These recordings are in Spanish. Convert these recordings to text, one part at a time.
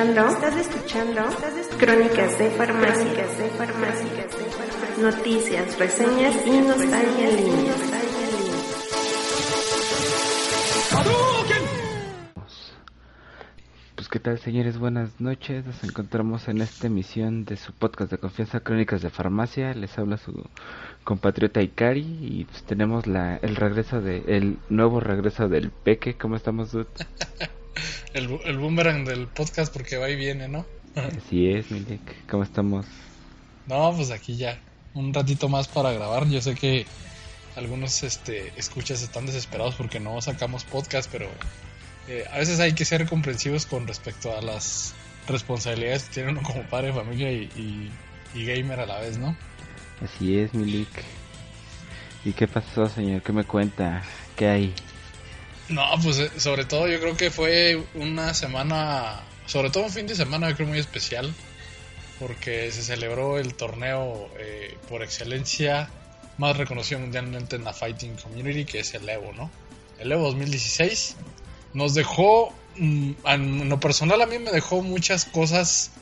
Estás escuchando, estás escuchando Crónicas de Farmacia, de Farmacia, Noticias, reseñas y nostalgia en línea. Pues qué tal señores, buenas noches. Nos encontramos en esta emisión de su podcast de confianza Crónicas de Farmacia. Les habla su compatriota Ikari y pues tenemos la, el regreso de el nuevo regreso del Peque. ¿Cómo estamos, Dud? el, el boomerang del podcast porque va y viene, ¿no? Así es, Milik. ¿Cómo estamos? No, pues aquí ya un ratito más para grabar. Yo sé que algunos este, escuchas están desesperados porque no sacamos podcast, pero eh, a veces hay que ser comprensivos con respecto a las responsabilidades que tiene uno como padre, familia y, y, y gamer a la vez, ¿no? Así es, Milik. ¿Y qué pasó, señor? ¿Qué me cuenta? ¿Qué hay? No, pues eh, sobre todo yo creo que fue una semana, sobre todo un fin de semana yo creo muy especial, porque se celebró el torneo eh, por excelencia más reconocido mundialmente en la Fighting Community, que es el Evo, ¿no? El Evo 2016 nos dejó, mm, en lo personal a mí me dejó muchas cosas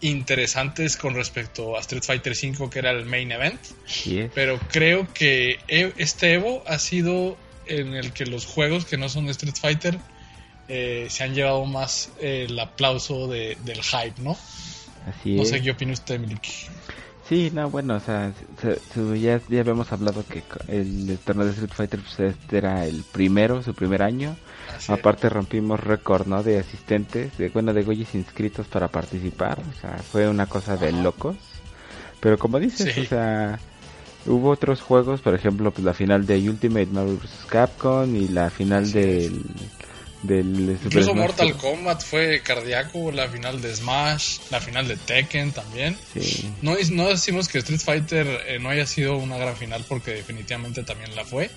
interesantes con respecto a Street Fighter V, que era el main event, Sí, pero creo que e- este Evo ha sido en el que los juegos que no son Street Fighter eh, se han llevado más eh, el aplauso de- del hype, ¿no? así No es. sé qué opina usted, Milik. Sí, no, bueno, o sea, se- se- ya, ya habíamos hablado que el, torneo de Street Fighter pues, este era el primero, su primer año. Así Aparte rompimos récord, ¿no? De asistentes, de bueno, de güeyes inscritos para participar. O sea, fue una cosa de locos. Pero como dices, Sí. o sea, hubo otros juegos, por ejemplo, pues la final de Ultimate Marvel vs. Capcom y la final Así del del Super Incluso Smash Mortal Bros. Kombat fue cardíaco, la final de Smash, la final de Tekken también. Sí. No, no decimos que Street Fighter eh, no haya sido una gran final porque definitivamente también la fue.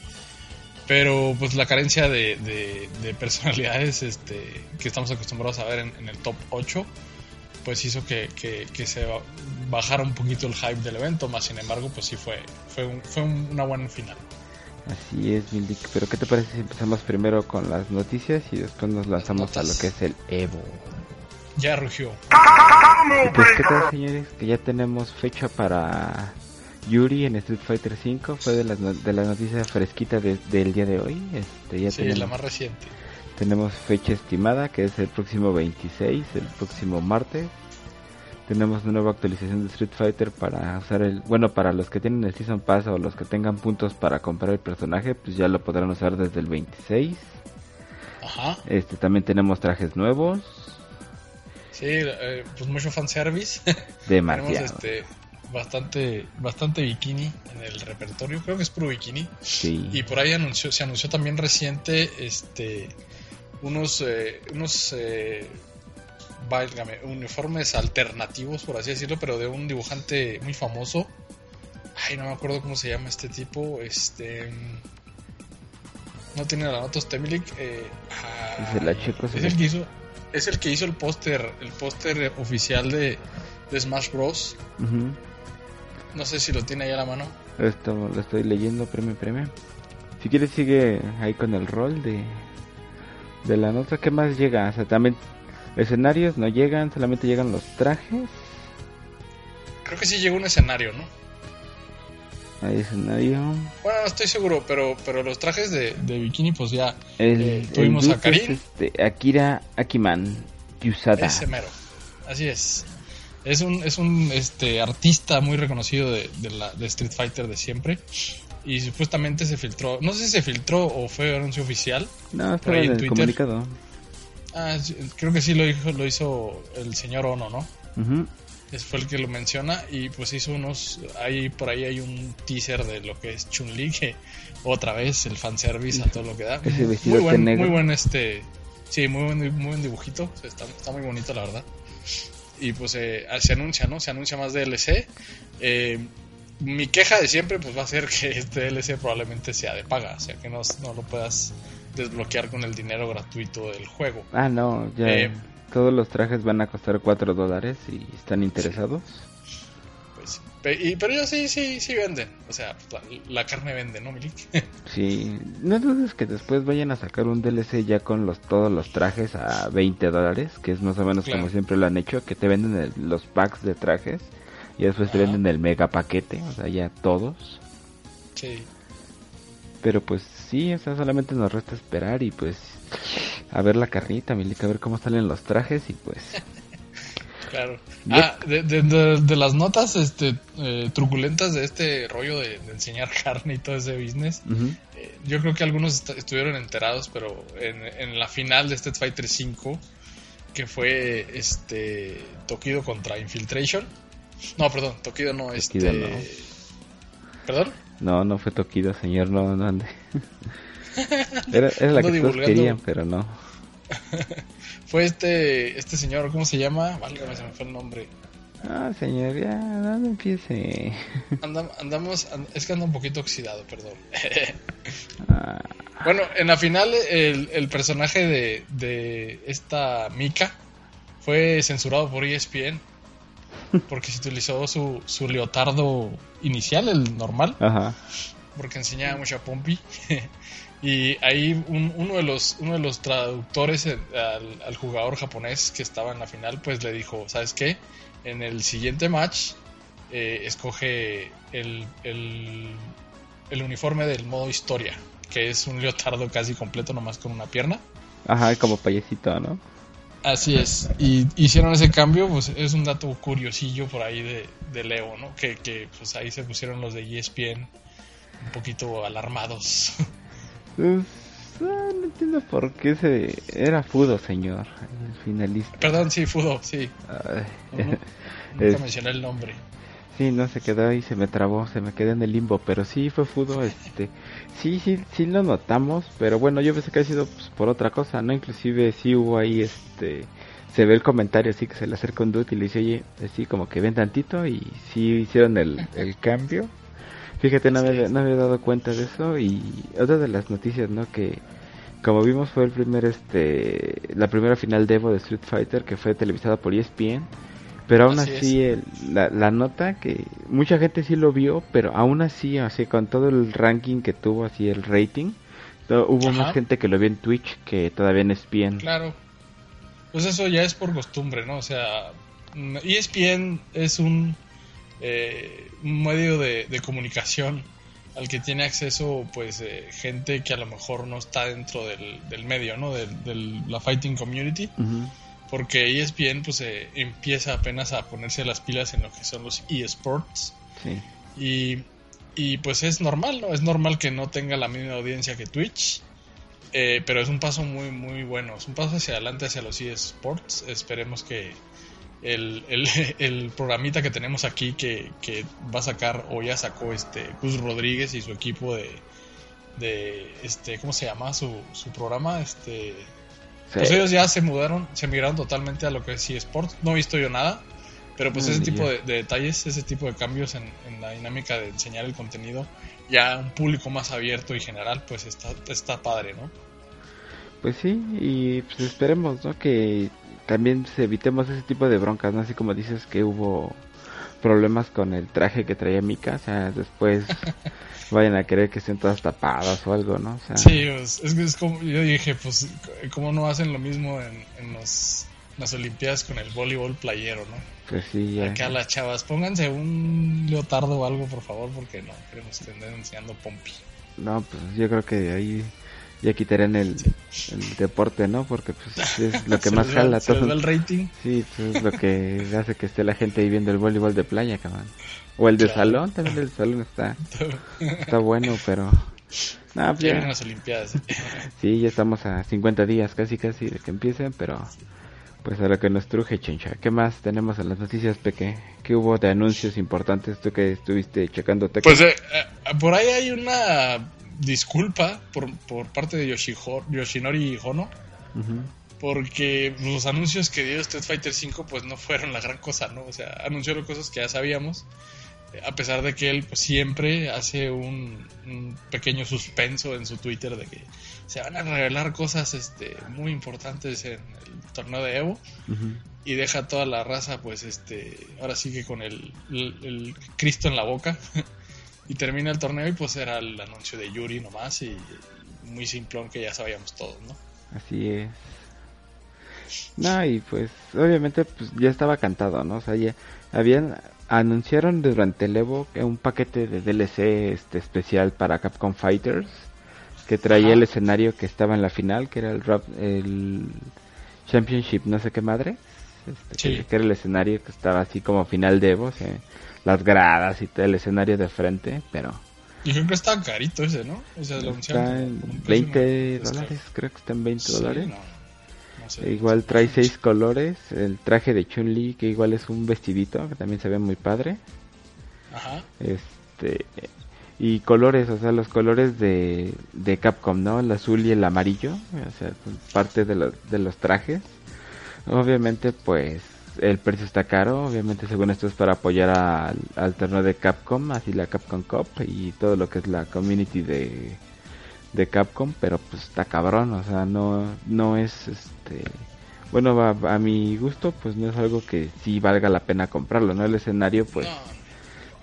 Pero pues la carencia de, de- de personalidades este, que estamos acostumbrados a ver en, en el top 8 pues hizo que, que- que se ba- bajara un poquito el hype del evento. Más sin embargo pues sí fue, fue, un- fue un- una buena final. Así es, Mildik. Pero ¿qué te parece si empezamos primero con las noticias y después nos lanzamos a lo que es el Evo? Ya rugió. Y pues qué tal señores, que ya tenemos fecha para Yuri en Street Fighter 5, fue de las no- de la noticia fresquita de- del día de hoy. Este ya Sí, tenemos, la más reciente. Tenemos fecha estimada que es el próximo 26, el próximo martes. Tenemos una nueva actualización de Street Fighter para usar el, bueno, para los que tienen el Season Pass o los que tengan puntos para comprar el personaje, pues ya lo podrán usar desde el 26. Ajá. Este también tenemos trajes nuevos, Sí, eh, pues mucho fanservice. Tenemos demasiado. este bastante bastante bikini en el repertorio, creo que es puro bikini. Sí. Y por ahí anunció, se anunció también reciente este unos eh, unos eh, válgame, uniformes alternativos, por así decirlo, pero de un dibujante muy famoso. Ay, no me acuerdo cómo se llama este tipo, este no tiene la nota usted, Milik. Eh, ah, es el que hizo es el que hizo el póster el póster oficial de, de Smash Bros. No sé si lo tiene ahí a la mano. Esto lo estoy leyendo, premio, premio. Si quieres sigue ahí con el rol de de la nota. ¿Qué más llega? O sea, también escenarios no llegan, solamente llegan los trajes. Creo que sí llegó un escenario, ¿no? Hay escenario. Bueno, no estoy seguro, pero, pero los trajes de, de bikini, pues ya. El, Eh, el tuvimos a es, Karin. este, Akira Akiman Yusada. Ese mero. Así es. Es un, es un este, artista muy reconocido de, de, la, de Street Fighter de siempre. Y supuestamente se filtró, no sé si se filtró o fue anuncio oficial. No, estaba en, el comunicado. Ah, creo que sí lo hizo, lo hizo el señor Ono, ¿no? Ese fue el que lo menciona y pues hizo unos, ahí por ahí hay un teaser de lo que es Chun-Li, que otra vez el fanservice a todo lo que da. muy buen, muy buen este, sí, muy buen, muy buen dibujito, está, está muy bonito la verdad y pues eh, se anuncia, ¿no? Se anuncia más DLC. Eh, mi queja de siempre pues va a ser que este DLC probablemente sea de paga, o sea que no, no lo puedas desbloquear con el dinero gratuito del juego. Ah, no, ya eh, todos los trajes van a costar 4 dólares y están interesados. Y, pero ellos sí, sí, sí venden. O sea, la, carne vende, ¿no, Milik? sí, no dudes que después vayan a sacar un DLC ya con los todos los trajes a 20 dólares, que es más o menos como siempre lo han hecho, que te venden los packs de trajes y después te venden el mega paquete, o sea, ya todos. Sí. Pero pues sí, o sea, solamente nos resta esperar y pues a ver la carnita, Milik, a ver cómo salen los trajes y pues... Claro. Ah, de, las notas este, eh, truculentas de este rollo de, enseñar carne y todo ese business, eh, yo creo que algunos estuvieron enterados, pero en, la final de Street Fighter 5, que fue este Tokido contra Infiltration. No, perdón, Tokido no, este... no. ¿Perdón? No, no fue Tokido, señor, no, no ande. Era, la que todos querían, pero no. fue este este señor, ¿cómo se llama? Válgame, se me fue el nombre. Ah, señor, ya, no, empiece. andamos, es que anda un poquito oxidado, perdón. Ah. Bueno, en la final el, el personaje de, de esta Mika fue censurado por ESPN porque se utilizó su, su leotardo inicial, el normal. Ajá. Porque enseñaba mucho a Pompi. Y ahí uno, de los, uno de los traductores eh, al, jugador japonés que estaba en la final, pues le dijo, ¿sabes qué? En el siguiente match, eh, escoge el, el, uniforme del modo historia, que es un leotardo casi completo, nomás con una pierna. Ajá, como payecito, ¿no? Así es, y hicieron ese cambio, pues es un dato curiosillo por ahí de, de Leo, ¿no? Que, que pues ahí se pusieron los de ESPN un poquito alarmados. Pues, ah, no entiendo por qué se... Era Fudo, señor, el finalista. Perdón, sí, Fudo, sí. Nunca mencioné el nombre. Sí, no, se quedó ahí, se me trabó, se me quedé en el limbo, pero sí fue Fudo, este... Sí, sí, sí lo notamos, pero bueno, yo pensé que ha sido pues, por otra cosa, ¿no? Inclusive sí hubo ahí, este... Se ve el comentario así que se le acerca un dude y le dice, oye, así como que ven tantito y sí hicieron el, el cambio Fíjate, no, me, no había dado cuenta de eso y otra de las noticias, ¿no? Que como vimos fue el primer, este, la primera final de Evo de Street Fighter que fue televisada por ESPN. Pero aún así, la, la, nota que mucha gente sí lo vio, pero aún así, así con todo el ranking que tuvo, así el rating, hubo más gente que lo vio en Twitch que todavía en ESPN. Claro. Pues eso ya es por costumbre, ¿no? O sea, ESPN es un eh, un medio de, comunicación al que tiene acceso pues eh, gente que a lo mejor no está dentro del, medio, ¿no? De, la fighting community. Porque ESPN pues eh, empieza apenas a ponerse las pilas en lo que son los eSports. Y, y pues es normal, ¿no? Es normal que no tenga la misma audiencia que Twitch. Eh, pero es un paso muy muy bueno, es un paso hacia adelante hacia los eSports. Esperemos que, el, el, programita que tenemos aquí que, va a sacar o ya sacó este Gus Rodríguez y su equipo de, de este ¿cómo se llama? su, su programa este pues ellos ya se mudaron se migraron totalmente a lo que es eSports no he visto yo nada pero pues ese tipo de, detalles ese tipo de cambios en, en, la dinámica de enseñar el contenido ya un público más abierto y general pues está, está padre ¿no? pues sí y pues esperemos ¿no? que también se evitemos ese tipo de broncas, ¿no? Así como dices que hubo problemas con el traje que traía Mika, o sea, después vayan a querer que estén todas tapadas o algo, ¿no? sí, es, es, como, yo dije, pues, ¿cómo no hacen lo mismo en, en los, las Olimpiadas con el voleibol playero, ¿no? Pues sí, ya. Acá las chavas, pónganse un leotardo o algo, por favor, porque no queremos estén enseñando pompi. No, pues yo creo que ahí ya quitarían el, el deporte, ¿no? Porque pues es lo que más jala se todo. el rating. Sí, pues, es lo que hace que esté la gente ahí viendo el voleibol de playa, cabrón. O el de Claro. salón, también el de salón está, está bueno, pero... No, pues vienen las Olimpiadas. sí, ya estamos a 50 días casi casi de que empiecen, pero pues a lo que nos truje, chencha. ¿Qué más tenemos en las noticias, Peque? ¿Qué hubo de anuncios importantes tú que estuviste checando? Tekken? Pues eh, eh, por ahí hay una disculpa por, por parte de Yoshiho- Yoshinori Hono. Porque los anuncios que dio Street Fighter V pues no fueron la gran cosa, ¿no? O sea, anunció cosas que ya sabíamos. A pesar de que él pues, siempre hace un, un pequeño suspenso en su Twitter de que se van a revelar cosas este, muy importantes en el torneo de Evo y deja a toda la raza pues este ahora sí que con el, el- el Cristo en la boca y termina el torneo y pues era el anuncio de Yuri nomás y muy simplón que ya sabíamos todos, ¿no? Así es. No, y pues obviamente pues ya estaba cantado, ¿no? O sea, ya habían anunciaron durante el Evo que un paquete de DLC este especial para Capcom Fighters que traía Ajá. el escenario que estaba en la final, que era el rap, el Championship, no sé qué madre. Este, Sí. que, que era el escenario que estaba así como final de Evo, o sea, las gradas y todo el escenario de frente, pero Y que está carito ese, ¿no? O sea, lo está en como un precio 20 descaro- dólares, creo que está en 20 Sí, dólares. no, no sé. E Igual trae seis colores, el traje de Chun-Li que igual es un vestidito que también se ve muy padre. Ajá. Este y colores, o sea, los colores de, de Capcom, ¿no? El azul y el amarillo, o sea, son parte de los, de los trajes. Obviamente, pues el precio está caro, obviamente según esto es para apoyar al, al torneo de Capcom, así la Capcom Cup y todo lo que es la community de, de Capcom, pero pues está cabrón, o sea, no, no es este... Bueno, a, a mi gusto, pues no es algo que sí valga la pena comprarlo, ¿no? El escenario, pues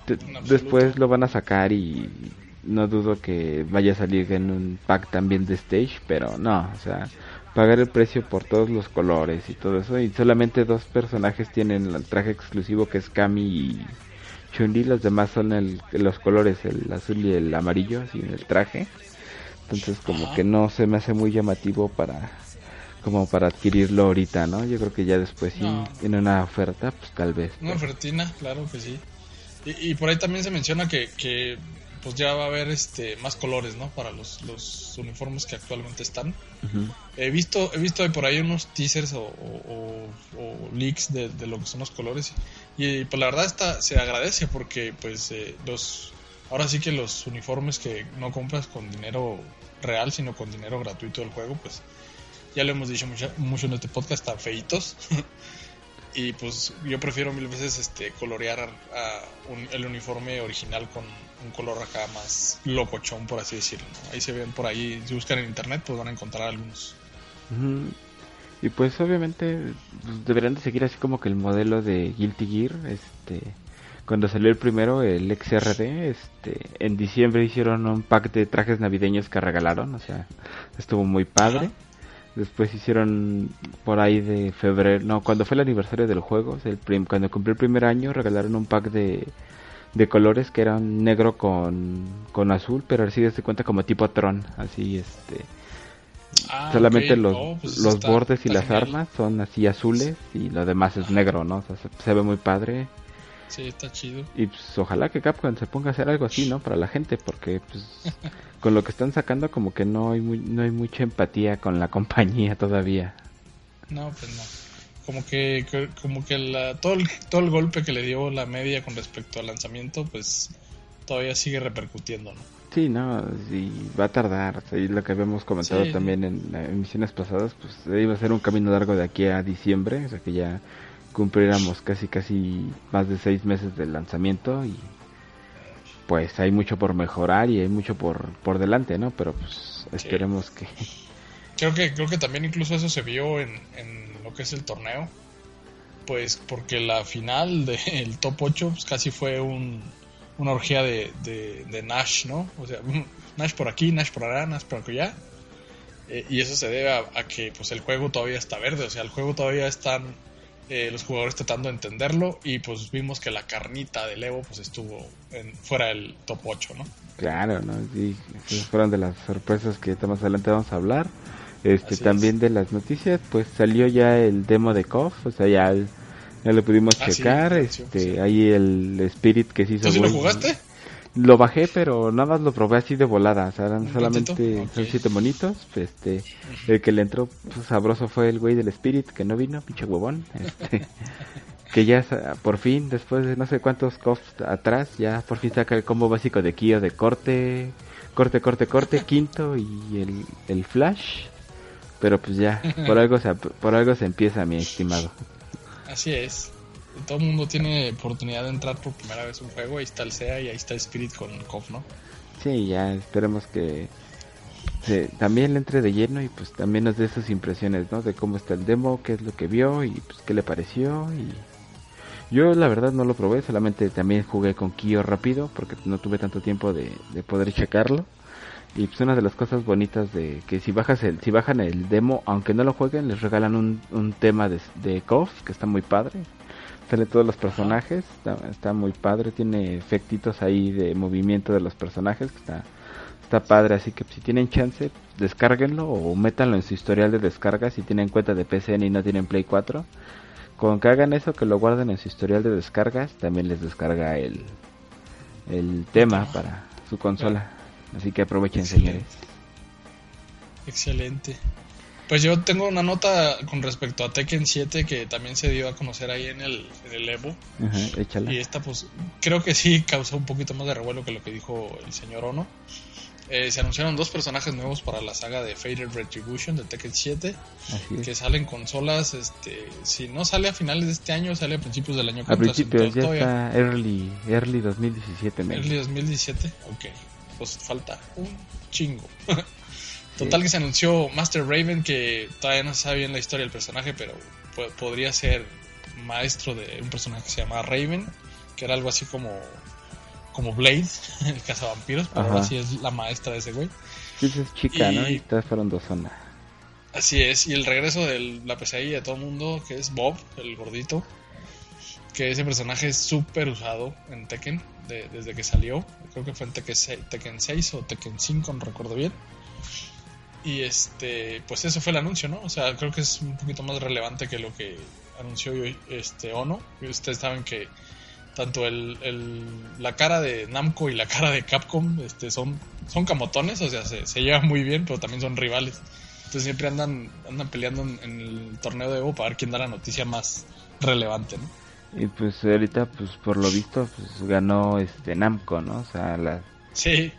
No, después lo van a sacar y no dudo que vaya a salir en un pack también de stage, pero no, o sea, pagar el precio por todos los colores y todo eso y solamente dos personajes tienen el traje exclusivo que es Kami y Chun-Li, los demás son el, los colores, el azul y el amarillo, así en el traje. Entonces como Ajá. que no se me hace muy llamativo para como para adquirirlo ahorita, ¿no? Yo creo que ya después sí No. en una oferta, pues tal vez. Una ofertina, claro que sí. Y, y por ahí también se menciona que, que pues ya va a haber este más colores, ¿no? Para los, los uniformes que actualmente están. He visto, he visto por ahí unos teasers o, o- o- o leaks de, de lo que son los colores y pues la verdad está, se agradece porque pues eh, los ahora sí que los uniformes que no compras con dinero real sino con dinero gratuito del juego pues ya lo hemos dicho mucho, mucho en este podcast están feitos y pues yo prefiero mil veces este colorear a un- el uniforme original con un color acá más locochón por así decirlo ¿no? ahí se ven por ahí si buscan en internet pues van a encontrar algunos. Y pues obviamente pues, deberían de seguir así como que el modelo de Guilty Gear, este cuando salió el primero, el XRD, este en diciembre hicieron un pack de trajes navideños que regalaron, o sea, estuvo muy padre. Después hicieron por ahí de febrero, no, cuando fue el aniversario del juego, el prim- cuando cumplió el primer año regalaron un pack de de colores que eran negro con, con azul, pero así se cuenta como tipo Tron, así este Ah, solamente ok. los, Oh, pues los está- bordes y las genial. armas son así azules y lo demás es negro, ¿no? O sea, se, se ve muy padre Sí, está chido. y pues ojalá que Capcom se ponga a hacer algo así, ¿no? Para la gente porque pues con lo que están sacando como que no hay muy, no hay mucha empatía con la compañía todavía. No, pues no. Como que, como que la, todo, el, todo el golpe que le dio la media con respecto al lanzamiento, pues todavía sigue repercutiendo, ¿no? Sí, no, sí, va a tardar. lo que habíamos comentado Sí. también en eh, emisiones pasadas, pues iba a ser un camino largo de aquí a diciembre, o sea que ya cumpliéramos casi casi más de seis meses del lanzamiento y pues hay mucho por mejorar y hay mucho por, por delante, ¿no? Pero pues esperemos que... Creo que, creo que también incluso eso se vio en, en lo que es el torneo. Pues porque la final del top 8 pues, casi fue un, una orgía de, de, de Nash, ¿no? O sea, Nash por aquí, Nash por allá, Nash por allá. Eh, y eso se debe a, a que pues el juego todavía está verde, o sea, el juego todavía están eh, los jugadores tratando de entenderlo y pues vimos que la carnita del Evo pues estuvo en, fuera del top 8, ¿no? Claro, ¿no? Sí, esas fueron de las sorpresas que más adelante vamos a hablar. Este, Así también es. de las noticias, pues salió ya el demo de KOF, o sea, ya, el- ya lo pudimos Ah, checar, este, sí. ahí el Spirit que se hizo ¿Tú sí lo jugaste? Lo bajé, pero nada más lo probé así de volada. O sea, eran ¿Un solamente ratito? son Ok. siete monitos. Este, el que le entró pues, sabroso fue el güey del Spirit que no vino, pinche huevón. Este, que ya por fin, después de no sé cuántos cops atrás, ya por fin saca el combo básico de Kyo de corte, corte, corte, corte, quinto y el, el flash. Pero pues ya, por algo se, por algo se empieza, mi estimado. Así es. Todo el mundo tiene oportunidad de entrar por primera vez a un juego. Ahí está el SEA y ahí está Spirit con KOF, ¿no? Sí, ya esperemos que se- también le entre de lleno y pues también nos dé sus impresiones, ¿no? De cómo está el demo, qué es lo que vio y pues qué le pareció y yo la verdad no lo probé, solamente también jugué con Kyo rápido porque no tuve tanto tiempo de, de poder checarlo. Y pues una de las cosas bonitas de que si bajas el, si bajan el demo, aunque no lo jueguen, les regalan un, un tema de, de KOF que está muy padre. Sale todos los personajes, está, muy padre, tiene efectitos ahí de movimiento de los personajes que está, está padre, así que si tienen chance, descárguenlo o métanlo en su historial de descarga si tienen cuenta de PCN y no tienen Play 4. Con que hagan eso, que lo guarden en su historial de descargas, también les descarga el, el tema para su consola. Así que aprovechen, Excelente. señores. Excelente. Pues yo tengo una nota con respecto a Tekken 7 que también se dio a conocer ahí en el, en el Evo. Ajá, échala. Y esta pues creo que sí causó un poquito más de revuelo que lo que dijo el señor Ono. Eh, se anunciaron dos personajes nuevos para la saga de Fated Retribution de Tekken 7 Así es. que salen consolas, este, si no sale a finales de este año, sale a principios del año que A principios ya está early, early 2017, men. Early 2017, ok. Pues falta un chingo. Total que se anunció Master Raven, que todavía no se sabe bien la historia del personaje, pero po- podría ser maestro de un personaje que se llama Raven, que era algo así como como Blade, el cazavampiros, pero Ajá. ahora sí es la maestra de ese güey. Sí, es chica, ¿no? Y- Y estas fueron dos zonas. Así es, y el regreso de la pesadilla de todo el mundo, que es Bob, el gordito, que ese personaje es súper usado en Tekken de- desde que salió. Creo que fue en Tekken 6, Tekken 6 o Tekken 5, no recuerdo bien. Y este, pues eso fue el anuncio, ¿no? O sea, creo que es un poquito más relevante que lo que anunció este Ono. Ustedes saben que tanto el, el- la cara de Namco y la cara de Capcom este, son, son camotones, o sea, se, se llevan muy bien, pero también son rivales. Entonces siempre andan, andan peleando en, en el torneo de Evo para ver quién da la noticia más relevante, ¿no? Y pues ahorita, pues por lo visto, pues ganó este Namco, ¿no? O sea, la... Sí,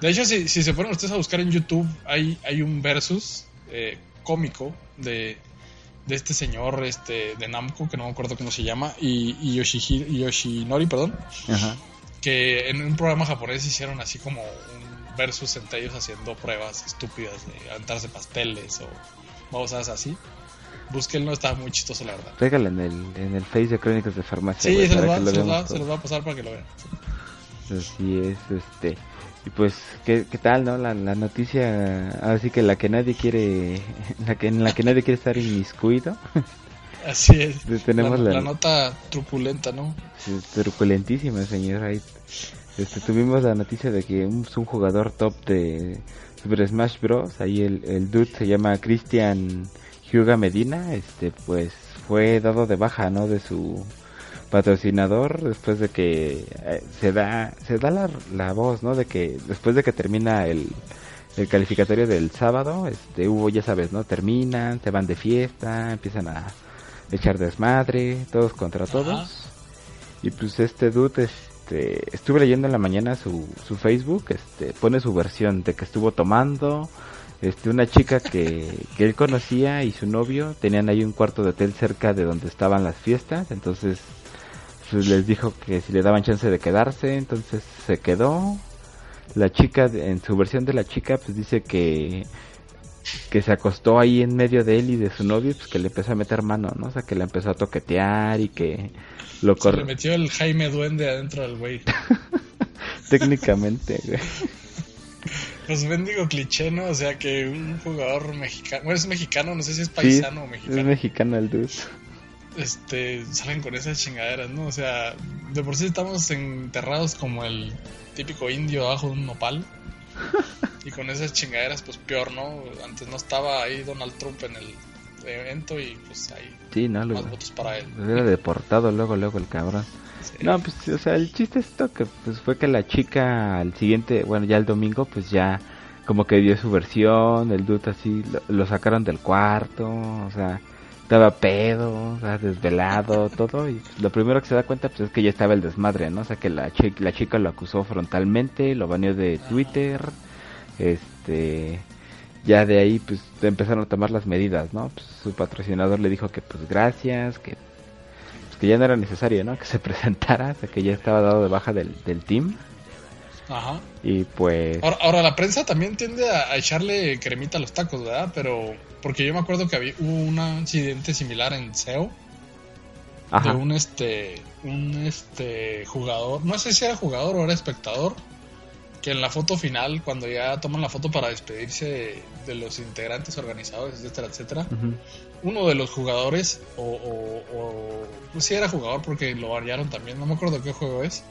de hecho, si, si se ponen ustedes a buscar en YouTube, hay, hay un versus eh, cómico de, de este señor este de Namco, que no me acuerdo cómo se llama, y, y Yoshihiro- Yoshinori, perdón, Ajá. que en un programa japonés hicieron así como un versus entre ellos haciendo pruebas estúpidas de aventarse pasteles o cosas así. Búsquenlo, está muy chistoso, la verdad. Pégala en el, en el Face de Crónicas de Farmacia. Sí, se los, va, que lo se, los veamos va, se todos. los va a pasar para que lo vean. Así es, este. Y pues, ¿qué, qué tal, no? La, la noticia, así que la que nadie quiere, la que, en la que nadie quiere estar inmiscuido. Así es. Tenemos la, la- la nota truculenta, ¿no? Truculentísima, señor. Este, tuvimos la noticia de que un, un jugador top de Super Smash Bros. Ahí el, el dude se llama Cristian Hyuga Medina. Este, pues fue dado de baja, ¿no? De su patrocinador después de que eh, se da se da la, la voz, ¿no? De que después de que termina el, el calificatorio del sábado, este, hubo, ya sabes, ¿no? Terminan, se van de fiesta, empiezan a echar desmadre, todos contra todos. Ajá. Y pues este dude, este, estuve leyendo en la mañana su, su Facebook, este, pone su versión de que estuvo tomando, este, una chica que, que él conocía y su novio tenían ahí un cuarto de hotel cerca de donde estaban las fiestas, entonces pues, les dijo que si le daban chance de quedarse, entonces se quedó. La chica, en su versión de la chica, pues dice que que se acostó ahí en medio de él y de su novio, pues que le empezó a meter mano, ¿no? O sea, que le empezó a toquetear y que lo Se le corrió metió el Jaime Duende adentro del güey. técnicamente, güey. Pues bendigo cliché, ¿no? O sea, que un jugador mexicano, bueno, es mexicano, no sé si es Sí, paisano o es mexicano. mexicano el dude. este, salen con esas chingaderas, ¿no? O sea, de por sí estamos enterrados como el típico indio abajo de un nopal. y con esas chingaderas, pues peor, ¿no? Antes no estaba ahí Donald Trump en el evento y pues ahí sí, no, más votos para él. Era deportado luego, luego el cabrón. No, pues, o sea, el chiste es esto que pues fue que la chica al siguiente, bueno, ya el domingo, pues ya como que dio su versión, el dude así, lo, sacaron del cuarto, o sea, estaba pedo, o sea, desvelado, todo, y lo primero que se da cuenta pues es que ya estaba el desmadre, ¿no? O sea, que la, la chica lo acusó frontalmente, lo baneó de Twitter, este, ya de ahí pues empezaron a tomar las medidas, ¿no? Pues, su patrocinador le dijo que pues gracias, que que ya no era necesario, ¿no? Que se presentara, o sea, que ya estaba dado de baja del, del team. Ajá. Y pues... Ahora, la prensa también tiende a, echarle cremita a los tacos, ¿verdad? Pero... Porque yo me acuerdo que había, hubo un incidente similar en SEO. Ajá. De un este... Un este jugador... No sé si era jugador o era espectador que en la foto final, cuando ya toman la foto para despedirse de, los integrantes organizadores, etcétera, etcétera, uno de los jugadores, o, o, pues sí era jugador porque lo variaron también, no me acuerdo qué juego es,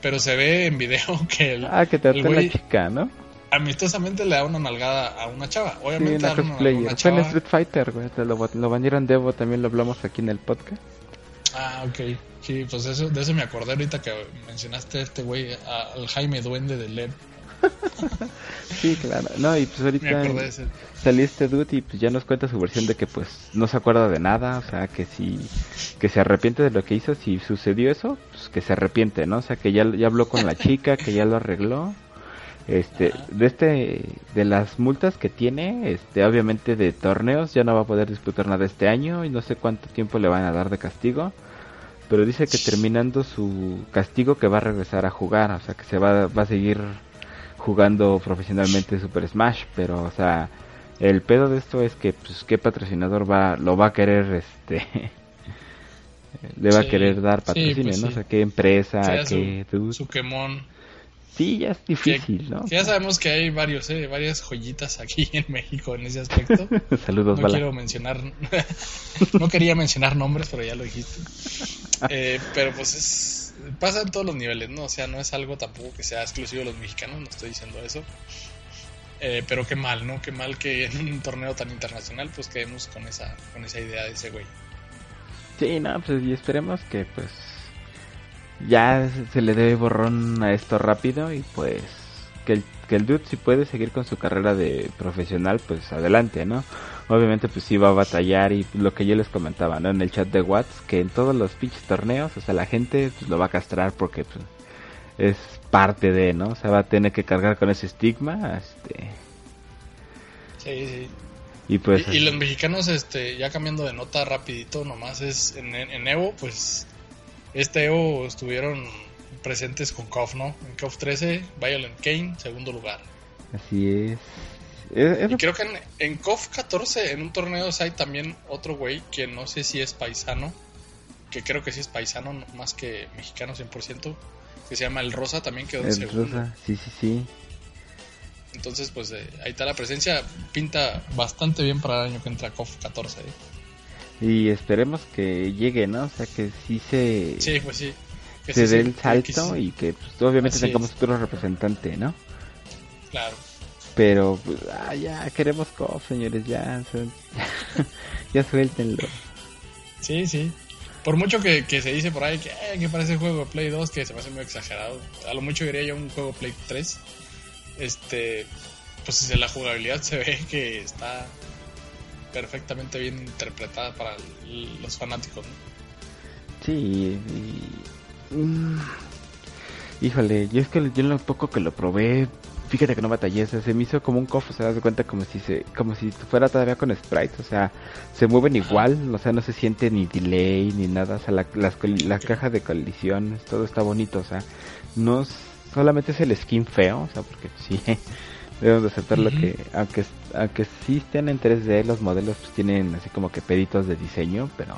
pero se ve en video que el, ah, que te el la chica, ¿no? Amistosamente le da una nalgada a una chava. Obviamente, sí, una una, chava... Street Fighter, güey. Lo, lo banearon Devo, también lo hablamos aquí en el podcast. Ah, ok. Sí, pues eso, de eso me acordé ahorita que mencionaste a este güey, al Jaime Duende de LED. sí, claro. No, y pues ahorita salió este dude y pues ya nos cuenta su versión de que pues no se acuerda de nada, o sea, que si que se arrepiente de lo que hizo, si sucedió eso, pues que se arrepiente, ¿no? O sea, que ya, ya habló con la chica, que ya lo arregló. Este, de este de las multas que tiene, este obviamente de torneos ya no va a poder disputar nada este año y no sé cuánto tiempo le van a dar de castigo pero dice que terminando su castigo que va a regresar a jugar, o sea que se va, va a seguir jugando profesionalmente Super Smash, pero o sea, el pedo de esto es que pues qué patrocinador va lo va a querer este le va a querer dar patrocinio, pues ¿no? O sea, qué empresa, qué su, Sí, ya es difícil, ¿no? ya sabemos que hay varios, ¿eh? varias joyitas aquí en México en ese aspecto. Saludos, No quiero mencionar, no quería mencionar nombres, pero ya lo dijiste. Eh, pero pues es, pasa en todos los niveles, ¿no? O sea, no es algo tampoco que sea exclusivo de los mexicanos, no estoy diciendo eso. Eh, pero qué mal, ¿no? Qué mal que en un torneo tan internacional pues quedemos con esa, con esa idea de ese güey. Sí, no, pues y esperemos que pues ya se le dé borrón a esto rápido y pues que el, que el dude si puede seguir con su carrera de profesional pues adelante, ¿no? Obviamente pues sí va a batallar y lo que yo les comentaba, ¿no? En el chat de Watts que en todos los pinches torneos, o sea, la gente pues, lo va a castrar porque pues, es parte de, ¿no? O sea, va a tener que cargar con ese estigma, este... Sí, sí. Y pues... Y, los mexicanos, este, ya cambiando de nota rapidito, nomás es en, en Evo, pues este Evo estuvieron presentes con KOF, ¿no? En KOF 13, Violent Kane, segundo lugar. Así es. Y creo que en, en KOF 14, en un torneo, hay también otro güey que no sé si es paisano, que creo que sí es paisano, más que mexicano 100%, que se llama El Rosa, también quedó en segundo. Rosa, sí, sí, sí. Entonces, pues eh, ahí está la presencia, pinta bastante bien para el año que entra KOF 14. ¿eh? Y esperemos que llegue, ¿no? O sea, que sí se... Sí, pues sí. se dé el salto y que pues, obviamente tengamos otro representante, ¿no? Claro. Pero, pues, ah, ya queremos KOF, señores, ya, ya suéltenlo. Sí, sí. Por mucho que, se dice por ahí que, eh, que parece juego de Play 2, que se me hace muy exagerado. A lo mucho diría yo un juego Play 3. Este, pues la jugabilidad se ve que está perfectamente bien interpretada para los fanáticos. Sí, mm, híjole, yo es que yo lo poco que lo probé, fíjate que no batallé, se me hizo como un cofre, se das cuenta como si se, como si fuera todavía con sprites, o sea, se mueven igual, o sea, no se siente ni delay ni nada, o sea, la, las, la caja de colisión, todo está bonito, o sea, no solamente es el skin feo, o sea, porque sí, debemos de aceptar lo que, aunque, aunque sí estén en 3D, los modelos pues tienen así como que peditos de diseño, pero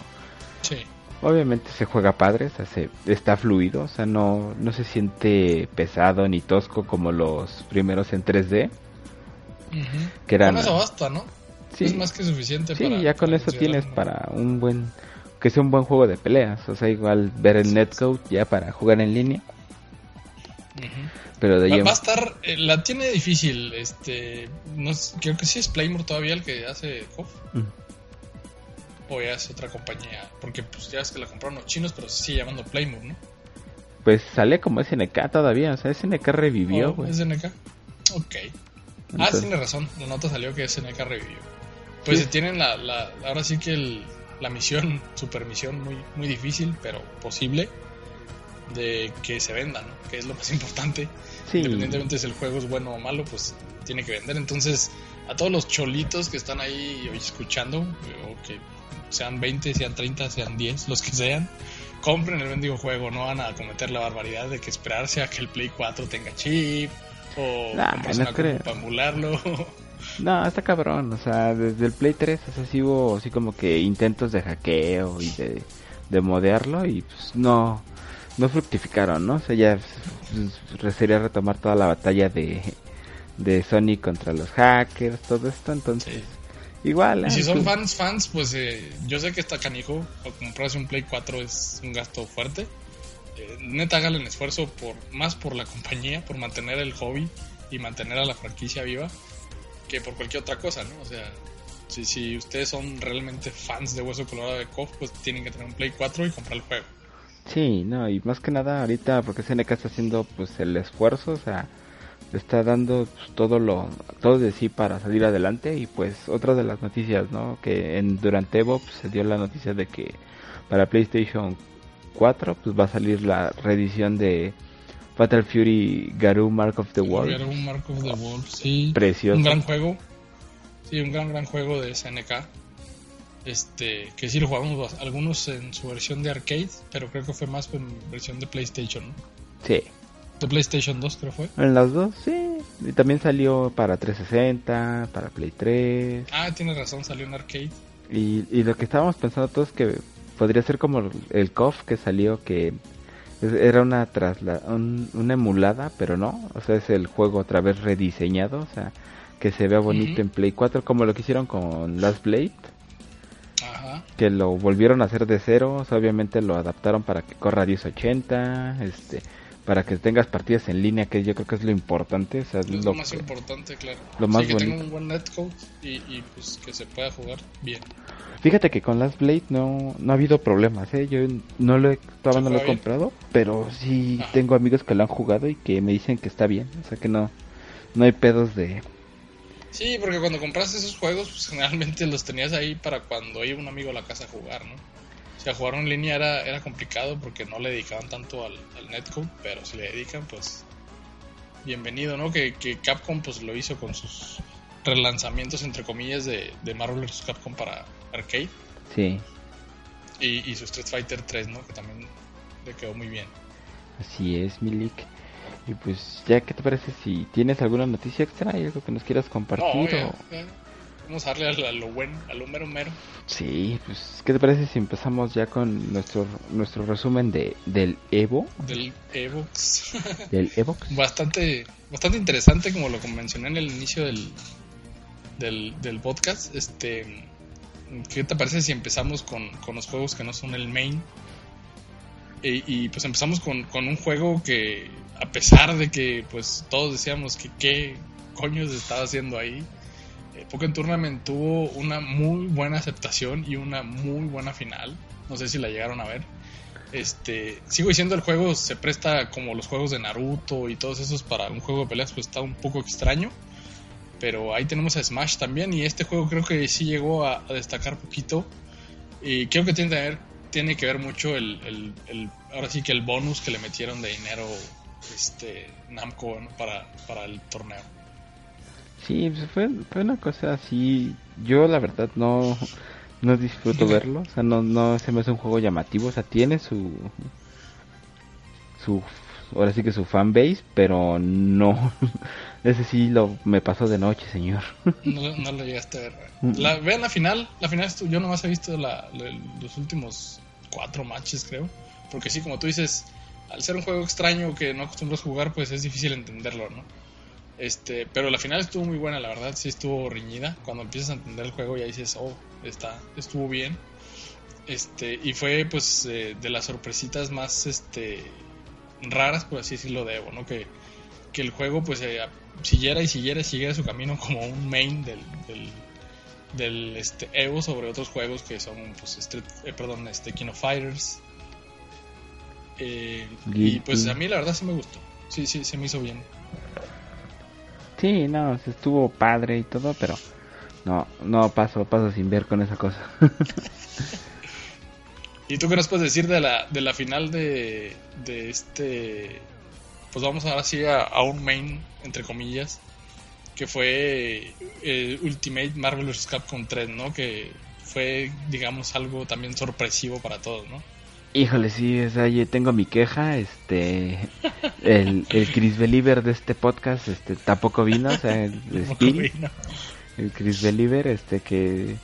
sí. obviamente se juega padre, o sea, se, está fluido, o sea, no, no se siente pesado ni tosco como los primeros en 3D. Que eran, con eso basta, ¿no? Sí, es más que suficiente. Sí, ya con eso tienes para un buen que sea un buen juego de peleas. O sea, igual ver el netcode ya para jugar en línea. Pero de va, va, a estar, eh, la tiene difícil, este, no, creo que sí es Playmore todavía el que hace KOF. O ya es otra compañía, porque pues ya es que la compraron los chinos, pero se sigue llamando Playmore, ¿no? Pues sale como SNK todavía, o sea, SNK revivió, oh, SNK, ok. Ah, tiene razón, la nota salió que SNK revivió. Pues ¿Sí? tienen la, la, ahora sí que el, la misión, super misión muy, muy difícil, pero posible, de que se venda, ¿no? Que es lo más importante. Sí. Independientemente si el juego es bueno o malo, pues tiene que vender. Entonces, a todos los cholitos que están ahí escuchando, o que sean 20, sean 30, sean 10, los que sean, compren el mendigo juego, no van a cometer la barbaridad de que esperarse a que el Play 4 tenga chip o nah, no creo. para emularlo. No, está cabrón, o sea, desde el Play 3 o sea, sí hubo así como que intentos de hackeo y de, de modearlo y pues no, no fructificaron, ¿no? O sea, ya sería retomar toda la batalla de, de Sony contra los hackers, todo esto, entonces... Sí. Igual. Y si son fans, fans, pues eh, yo sé que está canijo. O comprarse un Play 4 es un gasto fuerte. Eh, neta, háganle el esfuerzo por más por la compañía, por mantener el hobby y mantener a la franquicia viva, que por cualquier otra cosa, ¿no? O sea, si, si ustedes son realmente fans de Hueso Colorado de KOF, pues tienen que tener un Play 4 y comprar el juego. Sí, no, y más que nada ahorita porque SNK está haciendo pues el esfuerzo, o sea, está dando pues, todo lo todo de sí para salir adelante y pues otra de las noticias, ¿no? Que en durante Evo pues, se dio la noticia de que para PlayStation 4 pues va a salir la reedición de Fatal Fury Garou Mark of the Wolf. Un Mark of the Wolf, sí. Precioso. Un gran juego. Sí, un gran, gran juego de SNK. Este, que sí lo jugamos algunos en su versión de arcade, pero creo que fue más en versión de PlayStation, ¿no? Sí. De PlayStation 2 creo fue. En las dos, sí. Y también salió para 360, para Play 3. Ah, tienes razón, salió en arcade. Y, y lo que estábamos pensando todos que podría ser como el KOF que salió que era una trasla un- una emulada, pero no, o sea, es el juego otra vez rediseñado, o sea, que se vea bonito en Play 4 como lo que hicieron con Last Blade. Que lo volvieron a hacer de cero, o sea, obviamente lo adaptaron para que corra 1080, este para que tengas partidas en línea, que yo creo que es lo importante, o sea, Es lo, lo más que- importante, claro. lo más sí, que tenga un buen netcode y, y pues que se pueda jugar bien. Fíjate que con Last Blade no, no ha habido problemas, ¿eh? Yo no lo he, todavía no lo he bien? comprado, pero sí tengo amigos que lo han jugado y que me dicen que está bien. O sea que no, no hay pedos de... Sí, porque cuando compraste esos juegos, pues generalmente los tenías ahí para cuando iba un amigo a la casa a jugar, ¿no? O sea, jugar en línea era, era complicado porque no le dedicaban tanto al, al netcode, pero si le dedican, pues bienvenido, ¿no? Que, que Capcom pues lo hizo con sus relanzamientos, entre comillas, de, de Marvel vs. Capcom para arcade Sí, y, y su Street Fighter 3, ¿no? Que también le quedó muy bien. así es, Milik. Y pues ya, ¿qué te parece si tienes alguna noticia extra? ¿Hay algo que nos quieras compartir? o-. Vamos a darle a, lo bueno, a lo mero mero. Sí, pues ¿qué te parece si empezamos ya con nuestro nuestro resumen de del Evo? Del Evox. Del Evox. bastante bastante interesante como lo mencioné en el inicio del, del, del podcast este ¿qué te parece si empezamos con, con los juegos que no son el main? Y, pues empezamos con, con un juego que a pesar de que pues todos decíamos que qué coño se estaba haciendo ahí eh, Pokémon Tournament tuvo una muy buena aceptación y una muy buena final no sé si la llegaron a ver este, sigo diciendo el juego se presta como los juegos de Naruto y todos esos para un juego de peleas, pues está un poco extraño. Pero ahí tenemos a Smash también y este juego creo que sí llegó a, a destacar poquito. Y creo que tiene, que ver, tiene que ver mucho el, el- el- ahora sí que el bonus que le metieron de dinero este Namco ¿no? para, para el torneo. Sí, pues fue, fue una cosa así. Yo la verdad no, no disfruto verlo. O sea, no, no se me hace un juego llamativo. O sea, tiene su. su ahora sí que su fanbase, pero no. Ese sí lo me pasó de noche, señor. No, no lo llegaste a ver. La, vean la final. La final yo nomás he visto la- la- los últimos cuatro matches, creo. Porque sí, como tú dices, al ser un juego extraño que no acostumbras a jugar, pues es difícil entenderlo, ¿no? Este, pero la final estuvo muy buena, la verdad, sí estuvo riñida. Cuando empiezas a entender el juego ya dices, oh, está, estuvo bien. Este, y fue pues eh, de las sorpresitas más este raras, por así decirlo, de Evo, ¿no? Que, que el juego pues eh, siguiera y siguiera y siguiera su camino como un main del, del, del, este, Evo sobre otros juegos que son pues Street, eh, perdón, este King of Fighters. Eh, y pues a mí la verdad sí me gustó. Sí, sí, se me hizo bien. Sí, no, se estuvo padre y todo, pero no, no paso, paso sin ver con esa cosa. ¿Y tú qué nos puedes decir de la, de la final de, de este... Pues vamos ahora sí a, a un main, entre comillas, que fue eh, Ultimate Marvel vs. Capcom 3, ¿no? Que fue, digamos, algo también sorpresivo para todos, ¿no? Híjole, sí, o sea, yo tengo mi queja, este, el, el Chris Believer de este podcast, este, tampoco vino, o sea, el, Spirit, el Chris Believer, este, que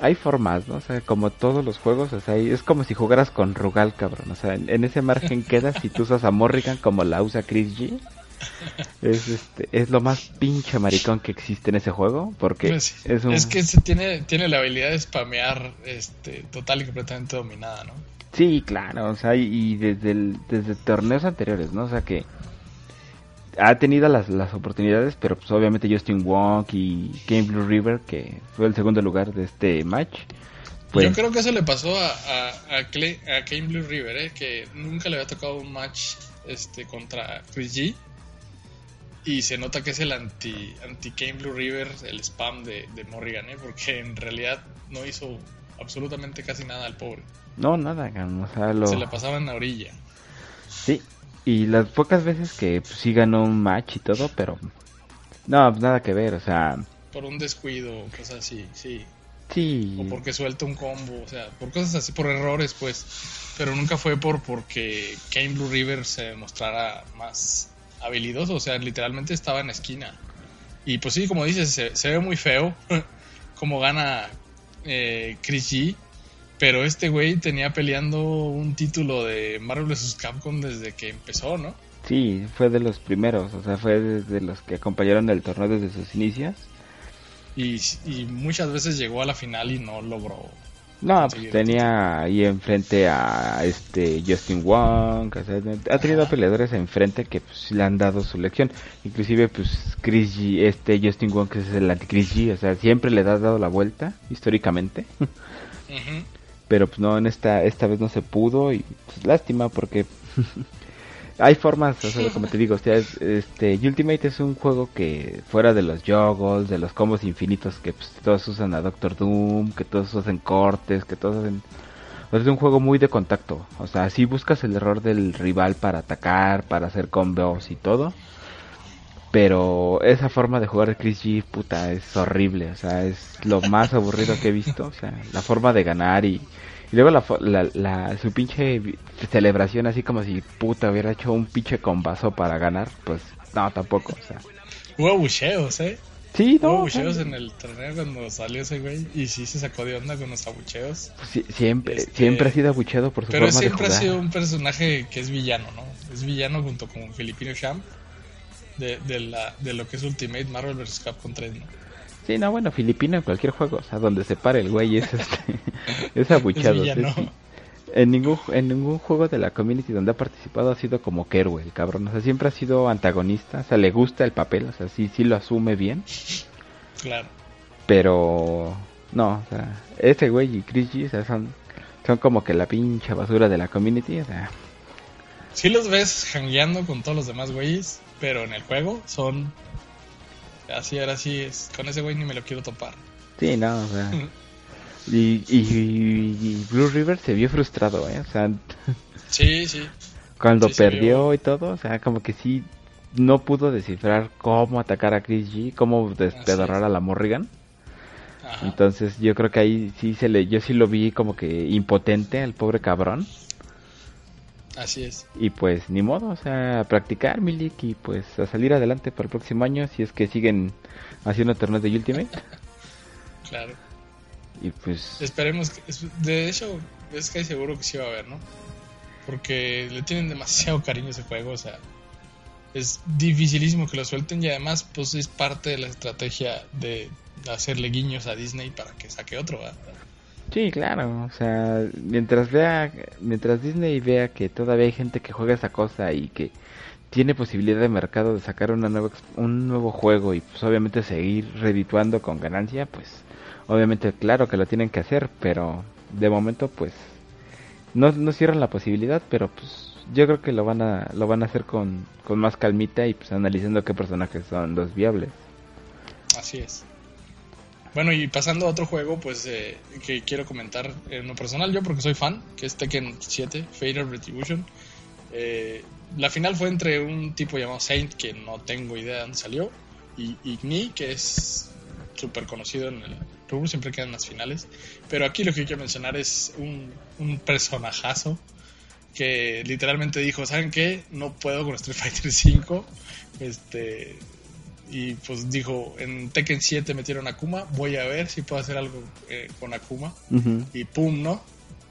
hay formas, ¿no? O sea, como todos los juegos, o sea, es como si jugaras con Rugal, cabrón, o sea, en, ese margen quedas si tú usas a Morrigan como la usa Chris G. Es, este, es lo más pinche maricón que existe en ese juego, porque pues es, un... es que se tiene, tiene la habilidad de spamear, este, total y completamente dominada, ¿no? Sí, claro, o sea, y desde, el, desde torneos anteriores, ¿no? O sea que ha tenido las, las oportunidades, pero pues obviamente Justin Wong y Game Blue River, que fue el segundo lugar de este match. Pues... Yo creo que eso le pasó a, a, a, Clay, a Game Blue River, ¿eh? que nunca le había tocado un match este contra Chris G. Y se nota que es el anti, anti Game Blue River, el spam de, de Morrigan, ¿eh? porque en realidad no hizo absolutamente casi nada al pobre. No, nada, o sea, lo... Se le pasaba en la orilla. Sí, y las pocas veces que pues, sí ganó un match y todo, pero... No, pues nada que ver, o sea... Por un descuido, cosas así, sí. Sí. O porque suelta un combo, o sea, por cosas así, por errores, pues. Pero nunca fue por porque Kane Blue River se mostrara más habilidoso, o sea, literalmente estaba en la esquina. Y pues sí, como dices, se, se ve muy feo como gana eh, Chris G. Pero este güey tenía peleando un título de Marvel vs. Capcom desde que empezó, ¿no? Sí, fue de los primeros, o sea, fue de los que acompañaron el torneo desde sus inicios. Y, y muchas veces llegó a la final y no logró. No, pues tenía ahí enfrente a este Justin Wong, o sea, ha tenido Ajá. peleadores enfrente que pues, le han dado su lección. Inclusive pues Chris G, este Justin Wong que es el anti Chris G, o sea, siempre le ha dado la vuelta históricamente. Uh -huh pero pues no en esta esta vez no se pudo y pues, lástima porque hay formas o sea, como te digo o sea, este Ultimate es un juego que fuera de los juggles de los combos infinitos que pues, todos usan a Doctor Doom que todos hacen cortes que todos hacen o sea, es un juego muy de contacto. O sea si buscas el error del rival para atacar para hacer combos y todo pero esa forma de jugar de Chris G, puta, es horrible, o sea, es lo más aburrido que he visto, o sea, la forma de ganar y, y luego la, la, la, su pinche celebración así como si puta hubiera hecho un pinche combazo para ganar, pues no, tampoco, o sea. Hubo abucheos, ¿eh? Sí, no. Hubo abucheos en el torneo cuando salió ese güey y sí se sacó de onda con los abucheos. Pues sí, siempre, este... siempre ha sido abucheado por su pero forma de jugar. Pero siempre ha sido un personaje que es villano, ¿no? Es villano junto con Filipino Sham de, de, la, de lo que es Ultimate Marvel vs. Capcom 3, ¿no? Sí, no, bueno, Filipino en cualquier juego, o sea, donde se pare el güey es este, es abuchado. Es es, en ningún en ningún juego de la community donde ha participado ha sido como que héroe, el cabrón, o sea, siempre ha sido antagonista, o sea, le gusta el papel, o sea, sí sí lo asume bien. Claro. Pero no, o sea, ese güey y Chris G, o sea, son son como que la pincha basura de la community, o sea, Sí los ves jangueando con todos los demás güeyes, pero en el juego son así ahora sí es con ese güey ni me lo quiero topar. Sí no o sea y, y, y, Blue River se vio frustrado eh o sea sí sí. cuando sí, perdió y todo o sea como que sí no pudo descifrar cómo atacar a Chris G cómo despedorrar a la Morrigan. Ajá. entonces yo creo que ahí sí se le yo sí lo vi como que impotente al pobre cabrón Así es. Y pues ni modo, o sea, a practicar Milik y pues a salir adelante para el próximo año si es que siguen haciendo torneos de Ultimate. claro. Y pues... Esperemos que... De hecho, es que hay seguro que sí va a haber, ¿no? Porque le tienen demasiado cariño a ese juego, o sea... Es dificilísimo que lo suelten y además pues es parte de la estrategia de hacerle guiños a Disney para que saque otro, ¿verdad? Sí, claro, o sea, mientras vea, mientras Disney vea que todavía hay gente que juega esa cosa y que tiene posibilidad de mercado de sacar una nueva, un nuevo juego y pues obviamente seguir redituando con ganancia, pues obviamente claro que lo tienen que hacer, pero de momento pues no, no cierran la posibilidad, pero pues yo creo que lo van a lo van a hacer con, con más calmita y pues analizando qué personajes son los viables. Así es. Bueno, y pasando a otro juego, pues eh, que quiero comentar en lo personal, yo porque soy fan, que es Tekken 7, Fatal Retribution. Eh, la final fue entre un tipo llamado Saint, que no tengo idea de dónde salió, y Igni, que es súper conocido en el rubro, siempre quedan las finales. Pero aquí lo que quiero mencionar es un, un personajazo que literalmente dijo, ¿saben qué? No puedo con Street Fighter 5. Este, y pues dijo, en Tekken 7 metieron a Akuma, voy a ver si puedo hacer algo eh, con Akuma. Y pum, ¿no?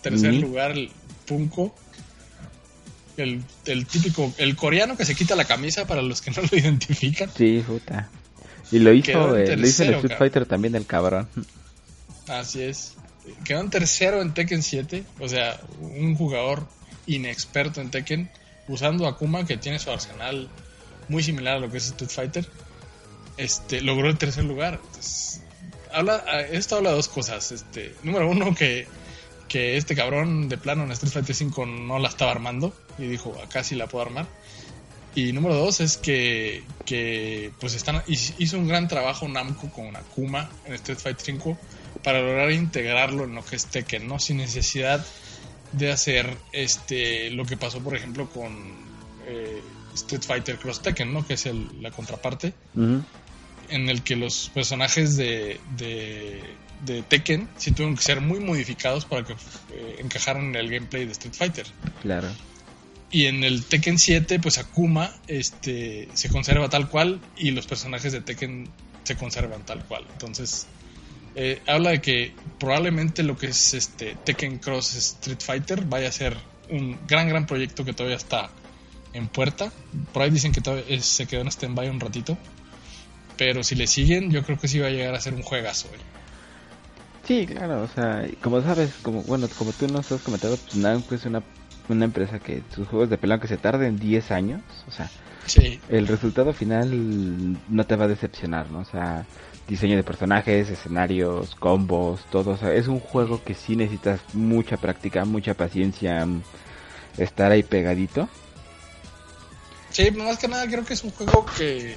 Tercer lugar, el Punko. El, el, típico, el coreano que se quita la camisa para los que no lo identifican. Sí, puta. Y lo hizo, eh, lo hizo el Street Fighter también el cabrón. Así es. Quedó en tercero en Tekken 7. O sea, un jugador inexperto en Tekken usando Akuma que tiene su arsenal muy similar a lo que es Street Fighter este, logró el tercer lugar. habla, esto habla de dos cosas. Este, número uno, que, este cabrón de plano en Street Fighter 5 no la estaba armando y dijo, acá sí la puedo armar. Y número dos es que, pues están, hizo un gran trabajo Namco con Akuma en Street Fighter 5 para lograr integrarlo en lo que es Tekken, ¿no? Sin necesidad de hacer este lo que pasó, por ejemplo, con eh, Street Fighter Cross Tekken, ¿no? Que es el, la contraparte en el que los personajes de, de, Tekken sí tuvieron que ser muy modificados para que eh, encajaran en el gameplay de Street Fighter. Claro. Y en el Tekken 7, pues Akuma este, se conserva tal cual y los personajes de Tekken se conservan tal cual. Entonces, eh, habla de que probablemente lo que es este Tekken Cross Street Fighter vaya a ser un gran, gran proyecto que todavía está en puerta. Por ahí dicen que todavía se quedó en stand-by un ratito. Pero si le siguen, yo creo que sí va a llegar a ser un juegazo. Sí, claro, o sea, como sabes, como bueno, como tú nos has comentado, pues Namco es una, una empresa que sus juegos de pelón que se tarden 10 años, o sea, el resultado final no te va a decepcionar, ¿no? O sea, diseño de personajes, escenarios, combos, todo, o sea, es un juego que sí necesitas mucha práctica, mucha paciencia, estar ahí pegadito. Sí, más que nada creo que es un juego que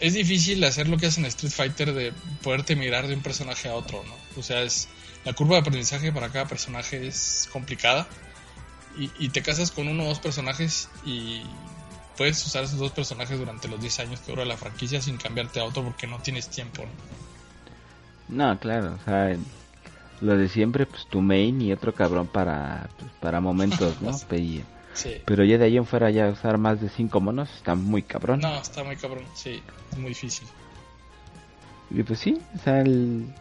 es difícil hacer lo que hacen en Street Fighter de poderte mirar de un personaje a otro, ¿no? O sea, es la curva de aprendizaje para cada personaje es complicada y, te casas con uno o dos personajes y puedes usar esos dos personajes durante los 10 años que dura la franquicia sin cambiarte a otro porque no tienes tiempo, ¿no? No, claro, o sea, lo de siempre, pues tu main y otro cabrón para, pues, para momentos, ¿no? Pero ya de ahí en fuera ya usar más de 5 monos está muy cabrón. No, está muy cabrón, sí, es muy difícil. Y pues sí, o sea,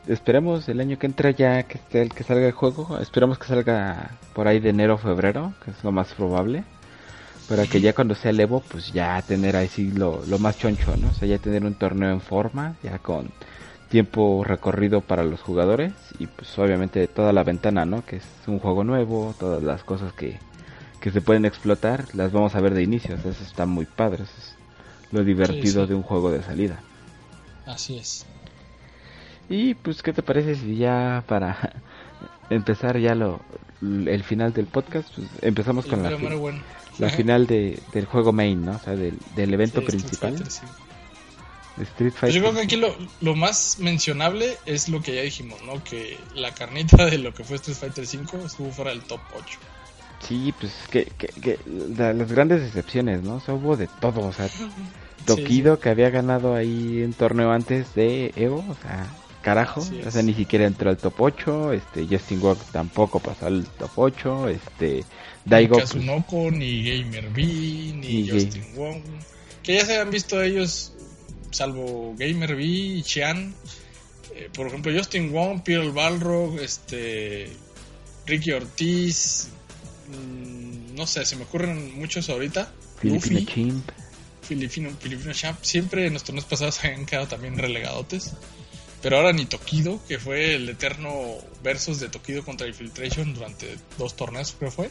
esperemos el año que entra ya que esté el que salga el juego, esperamos que salga por ahí de enero o febrero, que es lo más probable, para que ya cuando sea el Evo, pues ya tener ahí sí lo, lo más choncho, ¿no? O sea, ya tener un torneo en forma, ya con tiempo recorrido para los jugadores y pues obviamente toda la ventana, ¿no? Que es un juego nuevo, todas las cosas que, que se pueden explotar, las vamos a ver de inicio. Eso está muy padre. Eso es lo divertido de un juego de salida. Así es. Y pues, ¿qué te parece si ya para empezar ya lo el final del podcast, pues, empezamos con la, la final de, del juego main, ¿no? O sea, del, del evento principal. Street Fighter. Pues yo creo que aquí lo, lo, más mencionable es lo que ya dijimos, ¿no? Que la carnita de lo que fue Street Fighter 5 estuvo fuera del top 8. Sí, pues que, que, las grandes excepciones, ¿no? O hubo de todo, o sea, Tokido que había ganado ahí un torneo antes de Evo, o sea, carajo, o sea, ni siquiera entró al top 8, este, Justin Wong tampoco pasó al top 8, este, Daigo... Ni pues, Kazunoko, ni Gamer B, ni, Justin Wong, que ya se han visto ellos, salvo Gamer B y Chian, eh, por ejemplo, Justin Wong, Pearl Balrog, este, Ricky Ortiz, Mm, no sé, se me ocurren muchos ahorita. Filipino Chimp. Filipino, Filipino Champ. Siempre en los torneos pasados habían quedado también relegadotes. Pero ahora ni Tokido, que fue el eterno versus de Tokido contra Infiltration durante dos torneos, creo fue.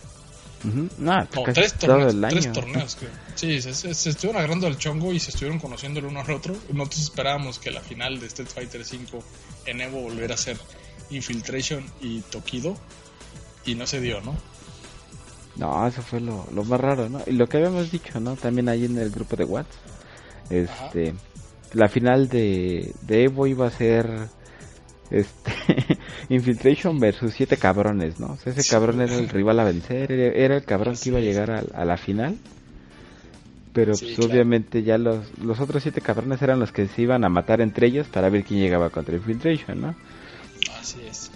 No, tres torneos, tres torneos, creo. Sí, se, se- se estuvieron agarrando al chongo y se estuvieron conociendo el uno al otro. Nosotros esperábamos que la final de Street Fighter V en Evo volviera a ser Infiltration y Tokido. Y no se dio, ¿no? No, eso fue lo, lo más raro, ¿no? Y lo que habíamos dicho, ¿no? También ahí en el grupo de Watts. Este, la final de, de Evo iba a ser este Infiltration versus siete cabrones, ¿no? O sea, ese cabrón era el rival a vencer, era, era el cabrón que iba a llegar a, a la final. Pero Sí, pues claro. obviamente ya los, los otros siete cabrones eran los que se iban a matar entre ellos para ver quién llegaba contra Infiltration, ¿no? Así es.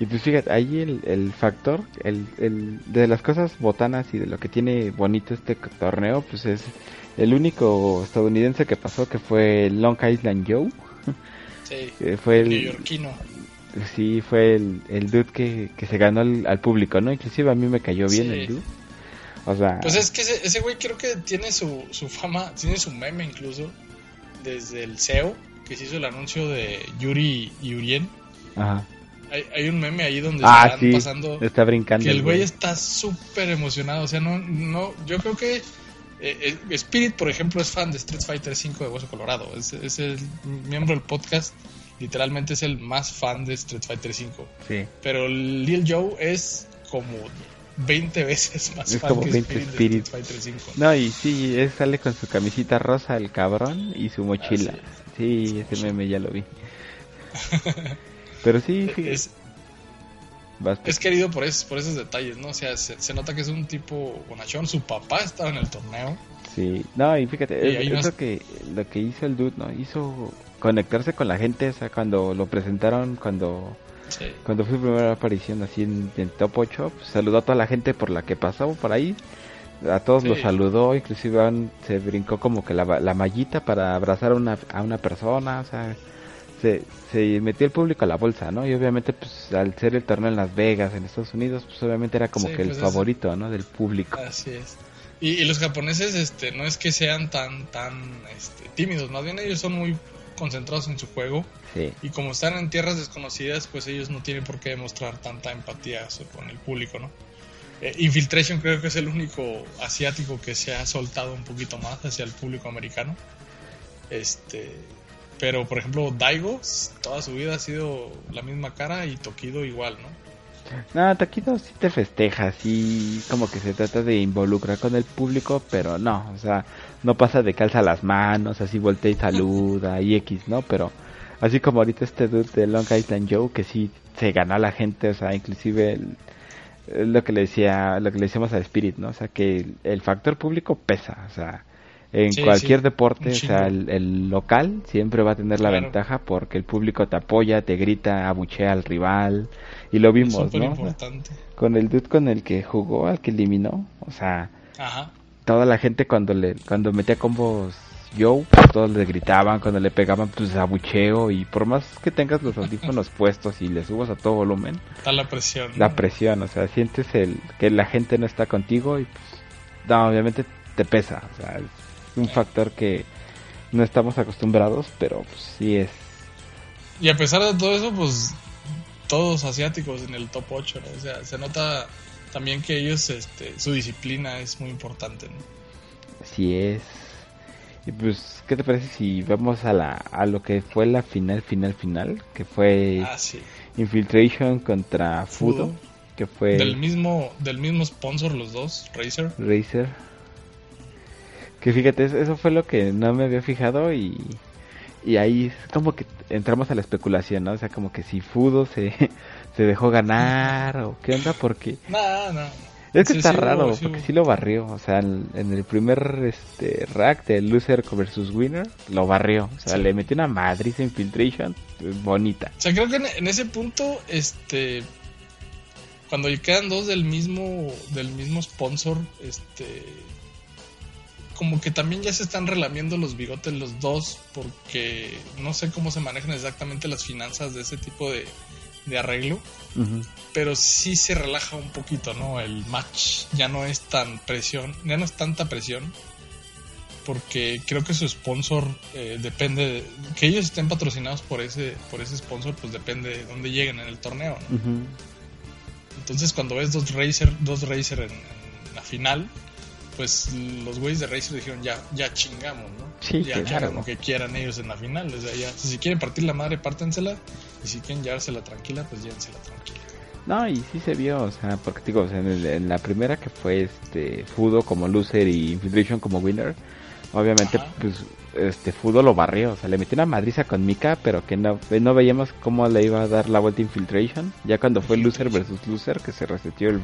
Y pues fíjate, ahí el, el factor, el, el, de las cosas botanas y de lo que tiene bonito este torneo, pues es el único estadounidense que pasó que fue Long Island Joe. Sí. que fue el, Neoyorquino. sí, fue el, el dude que, que se ganó al, al público, ¿no? Inclusive a mí me cayó bien Sí. el dude. O sea, Pues es que ese, ese güey creo que tiene su, su fama, tiene su meme incluso, desde el SEO, que se hizo el anuncio de Yuri y Urien. ajá. Hay, hay un meme ahí donde Ah, están sí, pasando está brincando. que el güey está súper emocionado. O sea, no, no, yo creo que eh, eh, Spirit, por ejemplo, es fan de Street Fighter V de Hueso Colorado. Es, es el miembro del podcast, literalmente es el más fan de Street Fighter V. Sí. Pero Lil Joe es como 20 veces más Es fan como que 20 Spirit, Spirit. de Street Fighter V. No, y sí, él sale con su camisita rosa, el cabrón, y su mochila. Así Sí, ese meme ya lo vi. Pero sí, Es, es querido por, esos, por esos detalles, ¿no? O sea, se, se nota que es un tipo bonachón. Su papá estaba en el torneo. Sí, no, y fíjate, Y es, es lo que lo que hizo el dude, ¿no? Hizo conectarse con la gente, o sea, cuando lo presentaron, cuando Sí. cuando fue su primera aparición así en, en Top 8, pues, saludó a toda la gente por la que pasó por ahí. A todos Sí. los saludó, inclusive se brincó como que la, la mallita para abrazar a una, a una persona, o sea, se, se metió el público a la bolsa, ¿no? Y obviamente, pues al ser el torneo en Las Vegas, en Estados Unidos, pues obviamente era como Sí, que el pues, es- favorito, ¿no? Del público. Así es. Y, y los japoneses, este, no es que sean tan, tan, este, tímidos, más bien ellos son muy concentrados en su juego Sí. y como están en tierras desconocidas, pues ellos no tienen por qué demostrar tanta empatía con el público, ¿no? Eh, Infiltration creo que es el único asiático que se ha soltado un poquito más hacia el público americano. Este, pero por ejemplo Daigo toda su vida ha sido la misma cara y Tokido igual, ¿no? No, Taquito sí te festeja, sí como que se trata de involucrar con el público, pero no, o sea, no pasa de calza las manos, así voltea y saluda y X, ¿no? Pero así como ahorita este dude de Long Island Joe que sí se ganó a la gente, o sea, inclusive el- lo que le decía, lo que le decíamos a Spirit, ¿no? O sea, que el, el factor público pesa, o sea, en Sí, cualquier sí, deporte, o sea, el, el local siempre va a tener la Claro. ventaja porque el público te apoya, te grita, abuchea al rival y lo vimos, ¿no? Importante. con el dude con el que jugó, al que eliminó, o sea, Ajá. toda la gente cuando le cuando metía combos Joe, pues todos le gritaban, cuando le pegaban pues abucheo y por más que tengas los audífonos puestos y le subas a todo volumen, Está la presión. la presión, o sea, sientes el que la gente no está contigo y pues no, obviamente te pesa, o sea, es un factor que no estamos acostumbrados, pero pues sí es Y a pesar de todo eso, pues todos asiáticos en el top 8, ¿no? O sea, se nota también que ellos, este, su disciplina es muy importante, ¿no? Así es. Y pues, ¿qué te parece si vamos a la a lo que fue la final, final, final? Que fue Ah, sí. Infiltration contra Fudo, Fudo. que fue Del mismo, del mismo sponsor los dos, Razer. Razer. Que fíjate, eso- fue lo que no me había fijado y, y ahí es como que entramos a la especulación, ¿no? O sea, como que si Fudo se, se dejó ganar o qué onda, porque No, no. Es que Sí, está sí raro, sí porque sí lo barrió. O sea, en, en el primer este, rack de Loser versus Winner, lo barrió. O sea, le metió una madriz Infiltration eh, bonita. O sea, creo que en, en ese punto, este, cuando quedan dos del mismo, del mismo sponsor, este, como que también ya se están relamiendo los bigotes los dos, porque no sé cómo se manejan exactamente las finanzas de ese tipo de, de arreglo, pero sí se relaja un poquito, ¿no? El match ya no es tan presión, ya no es tanta presión. porque creo que su sponsor eh, depende de, que ellos estén patrocinados por ese por ese sponsor pues depende de dónde lleguen en el torneo ¿no? Entonces cuando ves dos racer dos racer en, en la final pues los güeyes de racer dijeron ya ya chingamos no Sí, ya que hagan lo que quieran ellos en la final o sea, ya, si quieren partir la madre pártensela y si quieren llevársela tranquila pues llévensela tranquila. No, y sí se vio, o sea, porque digo, o sea, en, el- en la primera que fue este Fudo como loser y Infiltration como winner, obviamente Ajá. pues este Fudo lo barrió, o sea, le metió una madriza con Mika, pero que no, no veíamos cómo le iba a dar la vuelta Infiltration, ya cuando fue loser versus loser que se resetió el,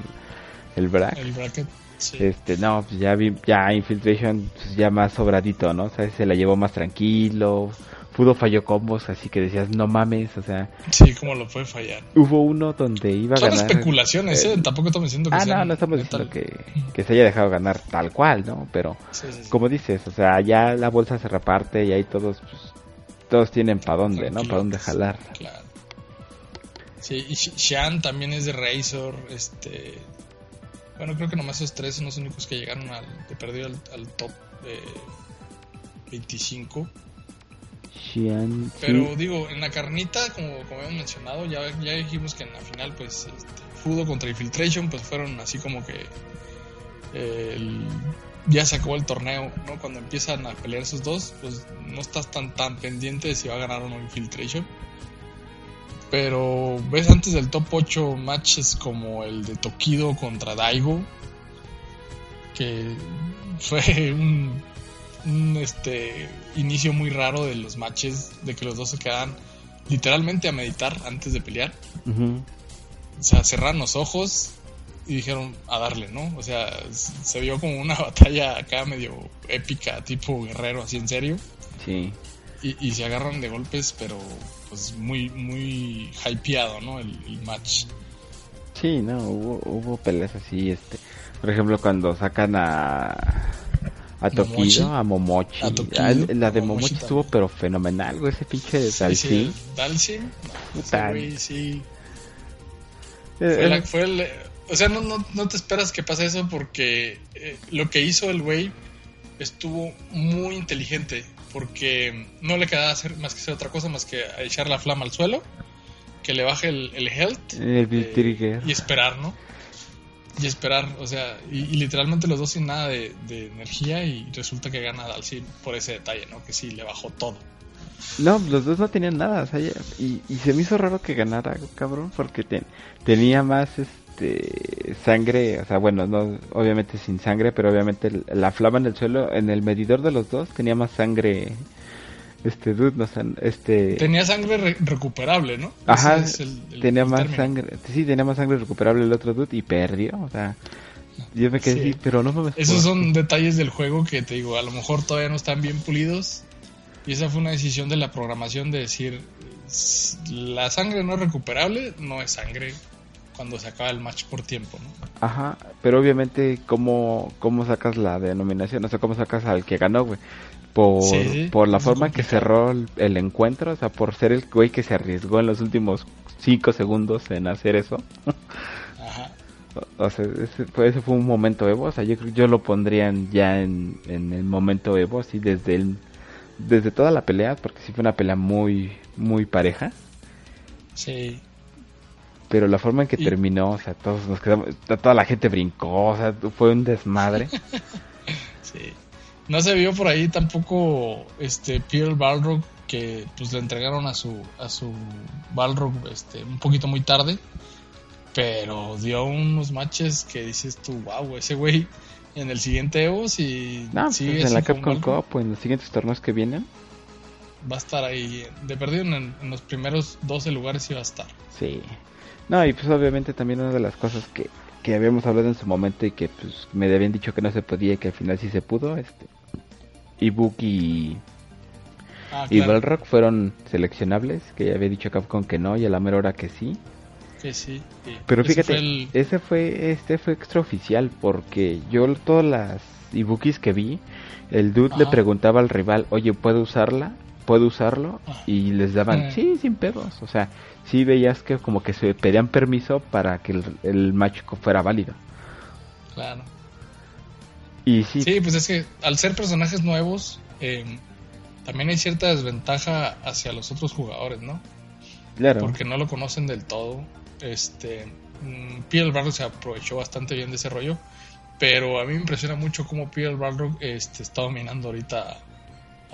el bracket. el bracket sí. Este, no, pues ya vi, ya Infiltration pues ya más sobradito, ¿no? O sea, se la llevó más tranquilo. Fudo falló combos, así que decías, no mames, o sea, sí como lo puede fallar hubo uno donde iba a son ganar. especulaciones ¿eh? tampoco estamos diciendo que Ah, sean no, no estamos diciendo que, que se haya dejado ganar tal cual, ¿no? Pero, Sí, sí, sí. como dices, o sea, ya la bolsa se reparte y ahí todos, pues, todos tienen para dónde, ¿no? Para dónde jalar. Claro. Sí, y Shan también es de Razor, este... Bueno, creo que nomás esos tres son los únicos que llegaron al... que perdió al, al top eh, 25. Xian, sí. Pero digo, en la carnita, como, como hemos mencionado, ya, ya dijimos que en la final, pues, este, Fudo contra Infiltration, pues fueron así como que... eh, el- ya se acabó el torneo, ¿no? Cuando empiezan a pelear esos dos, pues no estás tan tan pendiente de si va a ganar o no Infiltration. Pero ves antes del top 8 matches como el de Tokido contra Daigo, que fue un, un, este inicio muy raro de los matches, de que los dos se quedan literalmente a meditar antes de pelear. Ujú. O sea, cerraron los ojos y dijeron a darle, ¿no? O sea, se vio como una batalla acá medio épica, tipo guerrero, así en serio. Sí. Y, y se agarran de golpes, pero pues muy, muy hypeado, ¿no? El, el match. Sí, no, hubo, hubo peleas así, este, por ejemplo, cuando sacan a a. Tokido, a Momochi, A Tokido, Ah, la de Momochi Momochi estuvo pero fenomenal, güey, ese pinche de Sí, Dalsin. sí, sí. Eh, Fue la- fue el- o sea, no, no, no te esperas que pase eso porque eh, lo que hizo el güey estuvo muy inteligente porque no le quedaba hacer más que hacer otra cosa más que echar la flama al suelo, que le baje el, el health El eh, y esperar, ¿no? Y esperar, o sea, y, y literalmente los dos sin nada de, de energía y resulta que gana Dalsin por ese detalle, ¿no? Que sí, le bajó todo. No, los dos no tenían nada, o sea, y, y se me hizo raro que ganara, cabrón, porque ten- tenía más este sangre, o sea, bueno, no obviamente sin sangre, pero obviamente la flama en el suelo, en el medidor de los dos tenía más sangre este dude, no este Tenía sangre re- recuperable, ¿no? Ajá, es el- el- tenía el más término. sangre, sí, tenía más sangre recuperable el otro dude y perdió, o sea, yo me quedé Sí. así, pero no me Esos son detalles del juego que te digo, a lo mejor todavía no están bien pulidos. Y esa fue una decisión de la programación de decir, "S- la sangre no recuperable no es sangre cuando se acaba el match por tiempo, ¿no? Ajá, pero obviamente, ¿cómo, cómo sacas la denominación? O sea, ¿cómo sacas al que ganó, güey? Por, Sí, sí, por la forma en que complicado. cerró el, el encuentro, o sea, por ser el güey que se arriesgó en los últimos 5 segundos en hacer eso. Ajá. O, o sea, ese fue, ese fue un momento Evo, o sea, yo, creo- yo lo pondría en- ya en, en el momento Evo, así desde el, desde toda la pelea, porque sí fue una pelea muy, muy pareja. Sí. Pero la forma en que terminó, o sea, todos nos quedamos, toda la gente brincó, o sea, fue un desmadre. Sí. No se vio por ahí tampoco este Pierre Balrog que pues le entregaron a su a su Balrog este un poquito muy tarde, pero dio unos matches que dices tú, wow, ese güey en el siguiente Evo si No, pues sigue en la Capcom Cup o en los siguientes torneos que vienen. va a estar ahí de perdido en, en los primeros 12 lugares iba a estar. Sí. No, y pues obviamente también una de las cosas que, que habíamos hablado en su momento y que pues me habían dicho que no se podía y que al final sí se pudo, este Ibuki y, Ah, y claro, Balrog fueron seleccionables, que ya había dicho Capcom que no y a la mera hora que sí. que sí. sí. Pero Ese fíjate, fue el- ese fue este fue extraoficial porque yo todas las Ibukis que vi, el dude le preguntaba al rival, "Oye, ¿puedo usarla? ¿Puedo usarlo?" Y les daban, Eh. "Sí, sin pedos." O sea, sí veías que como que se pedían permiso para que el, el match fuera válido. Claro. Y sí, Sí, pues es que al ser personajes nuevos, eh, también hay cierta desventaja hacia los otros jugadores, ¿no? claro. Porque no lo conocen del todo. Este, mm, Peter Balrog se aprovechó bastante bien de ese rollo, pero a mí me impresiona mucho cómo Peter Balrog este, está dominando ahorita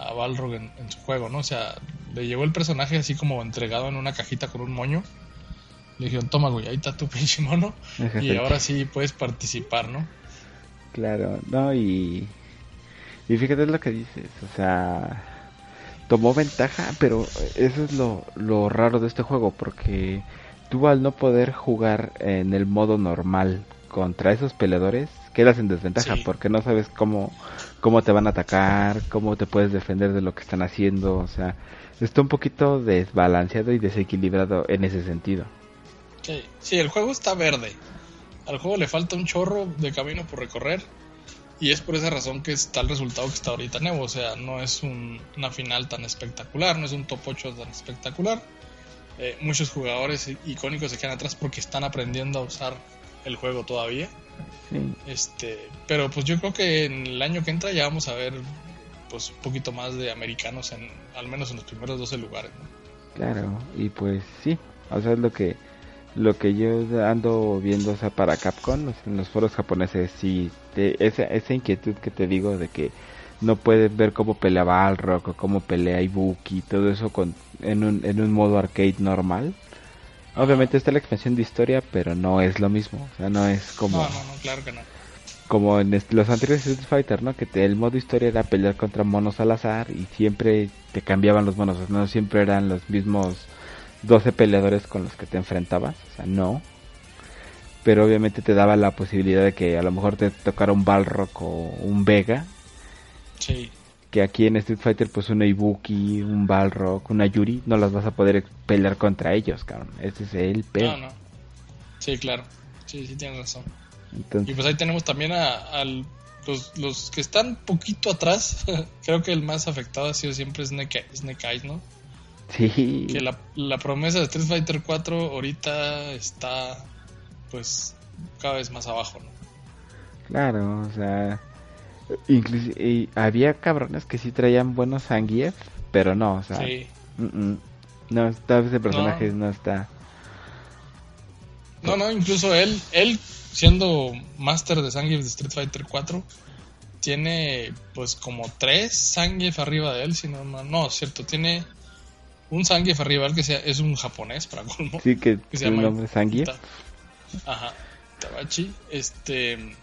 a Balrog en, en su juego, ¿no? O sea, le llegó el personaje así como entregado en una cajita con un moño. Le dijeron, toma, güey, ahí está tu pinche mono. Y ahora sí puedes participar, ¿no? Claro, no, y. Y fíjate lo que dices, o sea. Tomó ventaja, pero eso es lo, lo raro de este juego, porque tú al no poder jugar en el modo normal contra esos peleadores, quedas en desventaja, Sí. porque no sabes cómo, cómo te van a atacar, cómo te puedes defender de lo que están haciendo, o sea, está un poquito desbalanceado y desequilibrado en ese sentido. Sí, sí, el juego está verde. Al juego le falta un chorro de camino por recorrer. Y es por esa razón que está el resultado que está ahorita Nevo. O sea, no es un- una final tan espectacular, no es un top 8 tan espectacular. Eh, muchos jugadores icónicos se quedan atrás porque están aprendiendo a usar el juego todavía. Sí. Este, pero pues yo creo que en el año que entra ya vamos a ver pues un poquito más de americanos en al menos en los primeros 12 lugares. ¿no? Claro, y pues sí, o sea, es lo que lo que yo ando viendo, o sea, para Capcom, en los foros japoneses, sí, te- esa, esa inquietud que te digo de que no puedes ver cómo pelea Balrog o cómo pelea Ibuki, todo eso con, en, un, en un modo arcade normal. Obviamente está la expansión de historia, pero no es lo mismo, o sea, no es como No, no, no, claro que no. como en los anteriores Street Fighter, ¿no? Que te- el modo historia era pelear contra monos al azar y siempre te cambiaban los monos, o sea, no siempre eran los mismos 12 peleadores con los que te enfrentabas, o sea, no. Pero obviamente te daba la posibilidad de que a lo mejor te tocara un Balrog o un Vega, Sí, que aquí en Street Fighter pues un Ibuki, un Balrog, una Yuri, no las vas a poder pelear contra ellos, cabrón. Ese es el pedo. no, no. Sí, claro. Sí, sí, tienes razón. Y pues ahí tenemos también a, los, los que están poquito atrás. Creo que el más afectado ha sido siempre Snake, Snake Eyes, ¿no? sí. Que la, la promesa de Street Fighter 4 ahorita está, pues, cada vez más abajo, ¿no? Claro, o sea, inclusi- y había cabrones que sí traían buenos Zangief, pero no, o sea, Sí. mm, mm, no, ese personaje no. está. No, no, incluso él, él siendo máster de Zangief de Street Fighter 4, tiene pues como tres Zangief arriba de él, si no, no, no, cierto, tiene un Zangief arriba él que sea, es un japonés, para colmo. Sí, que que se llama nombre Zangief. Ajá, Tabachi. Este.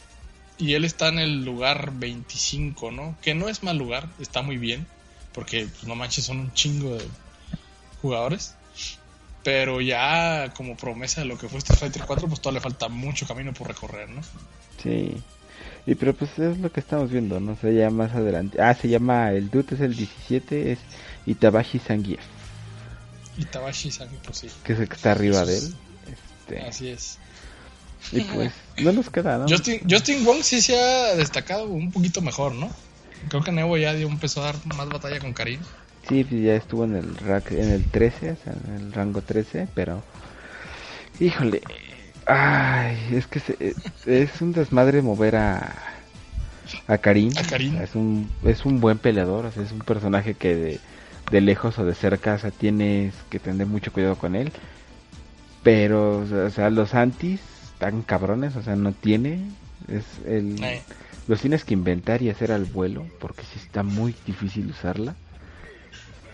Y él está en el lugar 25, ¿no? Que no es mal lugar, está muy bien. Porque, pues, no manches, son un chingo de jugadores. Pero ya como promesa de lo que fue Street Fighter 4, pues todavía le falta mucho camino por recorrer, ¿no? Sí. Y pero pues es lo que estamos viendo, no sé, ya más adelante. Ah, se llama, el dude es el 17, es Itabashi Zangief, Y Tabashi Saki, pues sí. que es el que está arriba de él. Este, Así es. Y pues no nos queda, ¿no? Justin, Justin Wong sí se ha destacado un poquito mejor, ¿no? Creo que Nevo ya dio, empezó a dar más batalla con Karim. Sí, pues ya estuvo en el rack, en el 13, o sea, en el rango 13, pero híjole, ay, es que se- es un desmadre mover a a Karim. A Karim. Es un es un buen peleador, o sea, es un personaje que de, de lejos o de cerca, o sea, tienes que tener mucho cuidado con él. Pero, o sea, los antis están cabrones, o sea, no tiene es el Eh. los tienes que inventar y hacer al vuelo porque sí está muy difícil usarla.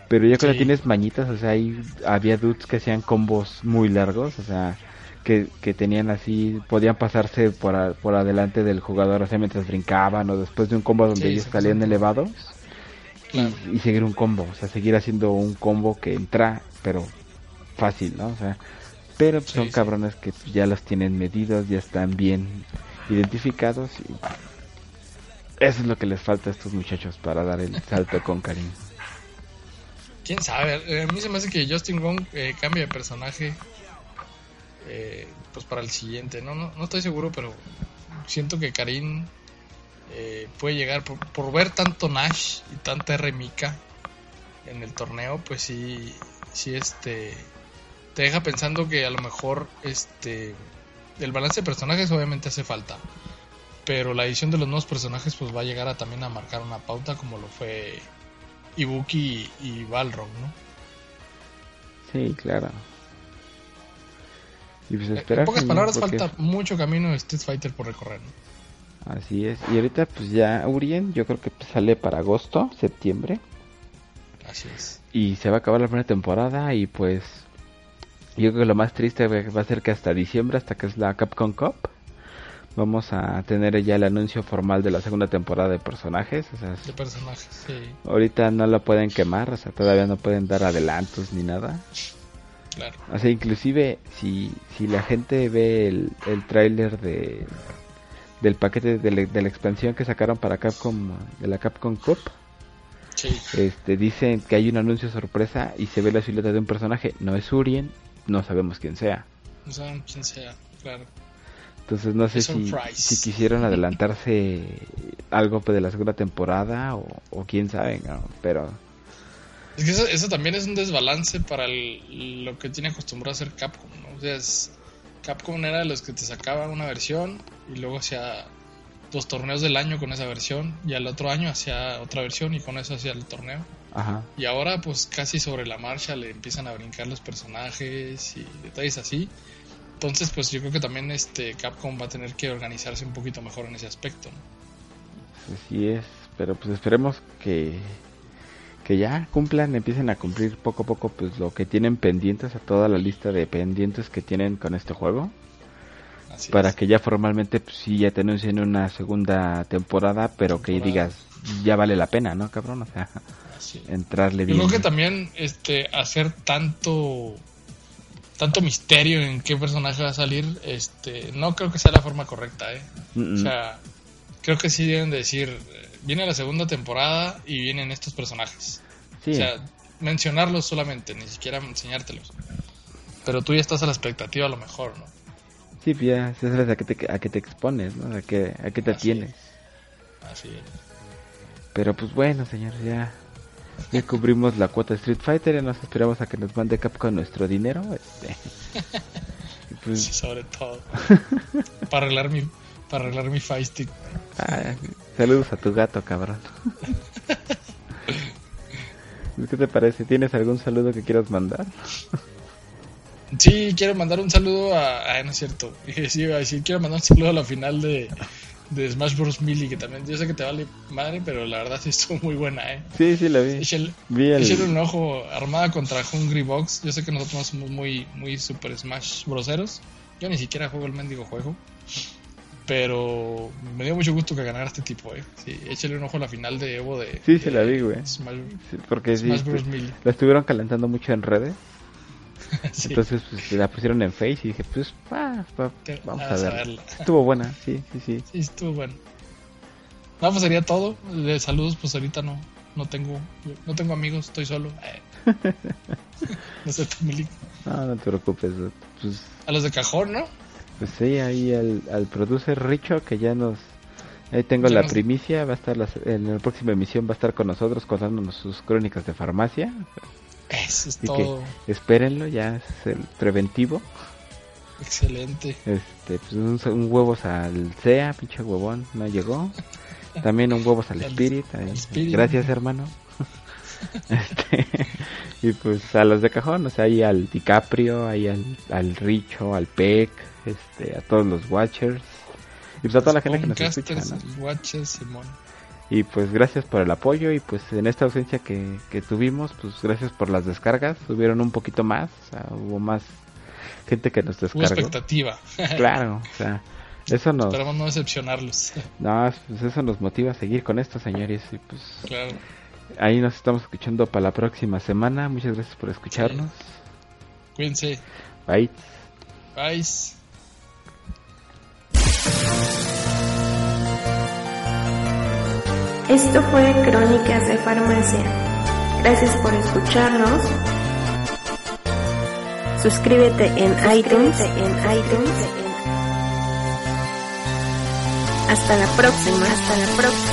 Pero ya cuando Sí. tienes mañitas, o sea, ahí había dudes que hacían combos muy largos, o sea, que, que tenían así, podían pasarse por, a- por adelante del jugador, o sea, mientras brincaban o después de un combo donde Sí, ellos salían elevados y, y seguir un combo, o sea, seguir haciendo un combo que entra, pero fácil, ¿no? O sea, pero Sí, son sí. cabrones que ya los tienen medidos, ya están bien identificados y eso es lo que les falta a estos muchachos para dar el salto con Karim. Quién sabe, Eh, a mí se me hace que Justin Wong eh, cambia de personaje eh, pues para el siguiente, no, no, no estoy seguro, pero siento que Karim eh, puede llegar por, por ver tanto Nash y tanta R Mika en el torneo, pues sí, sí este te deja pensando que a lo mejor este el balance de personajes obviamente hace falta, pero la edición de los nuevos personajes pues va a llegar a también a marcar una pauta como lo fue Ibuki y, y Balrog, ¿no? Sí, claro. Y pues en pocas palabras, falta mucho camino de Street Fighter por recorrer. ¿no? Así es. Y ahorita, pues ya Urien, yo creo que sale para agosto, septiembre. Así es. Y se va a acabar la primera temporada. Y pues, yo creo que lo más triste va a ser que hasta diciembre, hasta que es la Capcom Cup, vamos a tener ya el anuncio formal de la segunda temporada de personajes. O sea, de personajes, sí. Ahorita no lo pueden quemar, o sea, todavía no pueden dar adelantos ni nada. Claro. O sea, inclusive si, si la gente ve el, el tráiler de del paquete de la, de la, expansión que sacaron para Capcom de la Capcom Cup sí. este dicen que hay un anuncio sorpresa y se ve la silueta de un personaje no es Urien no sabemos quién sea no sabemos quién sea claro entonces no sé si, si, quisieron adelantarse algo de la segunda temporada o, o quién sabe ¿no? pero es que eso, eso, también es un desbalance para el, lo que tiene acostumbrado a hacer Capcom, ¿no? O sea, es, Capcom era de los que te sacaba una versión y luego hacía dos torneos del año con esa versión y al otro año hacía otra versión y con eso hacía el torneo. Ajá. Y ahora pues casi sobre la marcha le empiezan a brincar los personajes y detalles así. Entonces pues yo creo que también este Capcom va a tener que organizarse un poquito mejor en ese aspecto, ¿no? Así es, pero pues esperemos que que ya cumplan, empiecen a cumplir poco a poco pues lo que tienen pendientes, a toda la lista de pendientes que tienen con este juego. Así para es. que ya formalmente pues, sí ya te anuncien una segunda temporada, pero que digas ya vale la pena, ¿no, cabrón? O sea, Así entrarle Yo bien. creo que también este hacer tanto tanto misterio en qué personaje va a salir, este no creo que sea la forma correcta, ¿eh? Mm, mm. O sea, creo que sí deben de decir, eh, viene la segunda temporada y vienen estos personajes. sí, O sea, mencionarlos solamente, ni siquiera enseñártelos. Pero tú ya estás a la expectativa a lo mejor, ¿no? sí, pues ya sabes a qué te, a qué te expones, ¿no? A qué, a qué te Así atienes. Así es. Pero pues bueno, señor, ya, ya cubrimos la cuota de Street Fighter, ya nos esperamos a que nos mande Capcom nuestro dinero. Este. Y, pues, Sí, sobre todo. para arreglar mi para arreglar mi Fire Stick. ah, saludos a tu gato, cabrón. ¿Qué te parece? ¿Tienes algún saludo que quieras mandar? Sí, quiero mandar un saludo a. Ah, no es cierto. Sí, iba a decir, quiero mandar un saludo a la final de, de Smash Bros. Melee, que también yo sé que te vale madre, pero la verdad sí estuvo muy buena, ¿eh? Sí, sí, la vi. Échale, Vi el- échale un ojo armada contra Hungry Box. Yo sé que nosotros no somos muy, muy super Smash Broseros. Yo ni siquiera juego el mendigo juego. Pero me dio mucho gusto que ganara este tipo, ¿eh? Sí, échale un ojo a la final de Evo de. Sí, se la vi, güey. Smash, Sí, porque sí, Smash Bros. pues, Melee. la estuvieron calentando mucho en redes. Sí. Entonces, pues la pusieron en Face y dije, pues, va- Que- vamos a a ver. verla. Estuvo buena, sí, sí, sí. Sí, estuvo bueno. No, pues sería todo. De saludos, pues ahorita no, no tengo, no tengo amigos, estoy solo. Eh. no sé, Tomili. No, no te preocupes. Pues, A los de cajón, ¿no? pues sí, ahí al, al producer Richo que ya nos... Ahí tengo Ya la nos- primicia, va a estar en la próxima emisión va a estar con nosotros contándonos sus crónicas de farmacia. Eso es Así todo. que espérenlo, ya es el preventivo. Excelente. Este, pues un, un huevos al SEA, pinche huevón, no llegó. También un huevos al Al- Spirit. ahí. al Spirit. Gracias, hermano. Este, y pues a los de cajón, o sea, ahí al DiCaprio, ahí al, al Richo, al Peck, este, a todos los Watchers. Y pues a toda la gente que nos escucha, ¿no? Watches, Simón. Y pues gracias por el apoyo y pues en esta ausencia que, que tuvimos, pues gracias por las descargas. Subieron un poquito más, o sea, hubo más gente que nos Hubo descargó. expectativa. Claro, o sea, eso nos, Esperamos no decepcionarlos. no, pues eso nos motiva a seguir con esto, señores. Y pues claro. ahí nos estamos escuchando para la próxima semana. Muchas gracias por escucharnos. Cuídense. Bye. Bye. Esto fue Crónicas de Farmacia. Gracias por escucharnos. Suscríbete en iTunes, en iTunes. Hasta la próxima, hasta la próxima.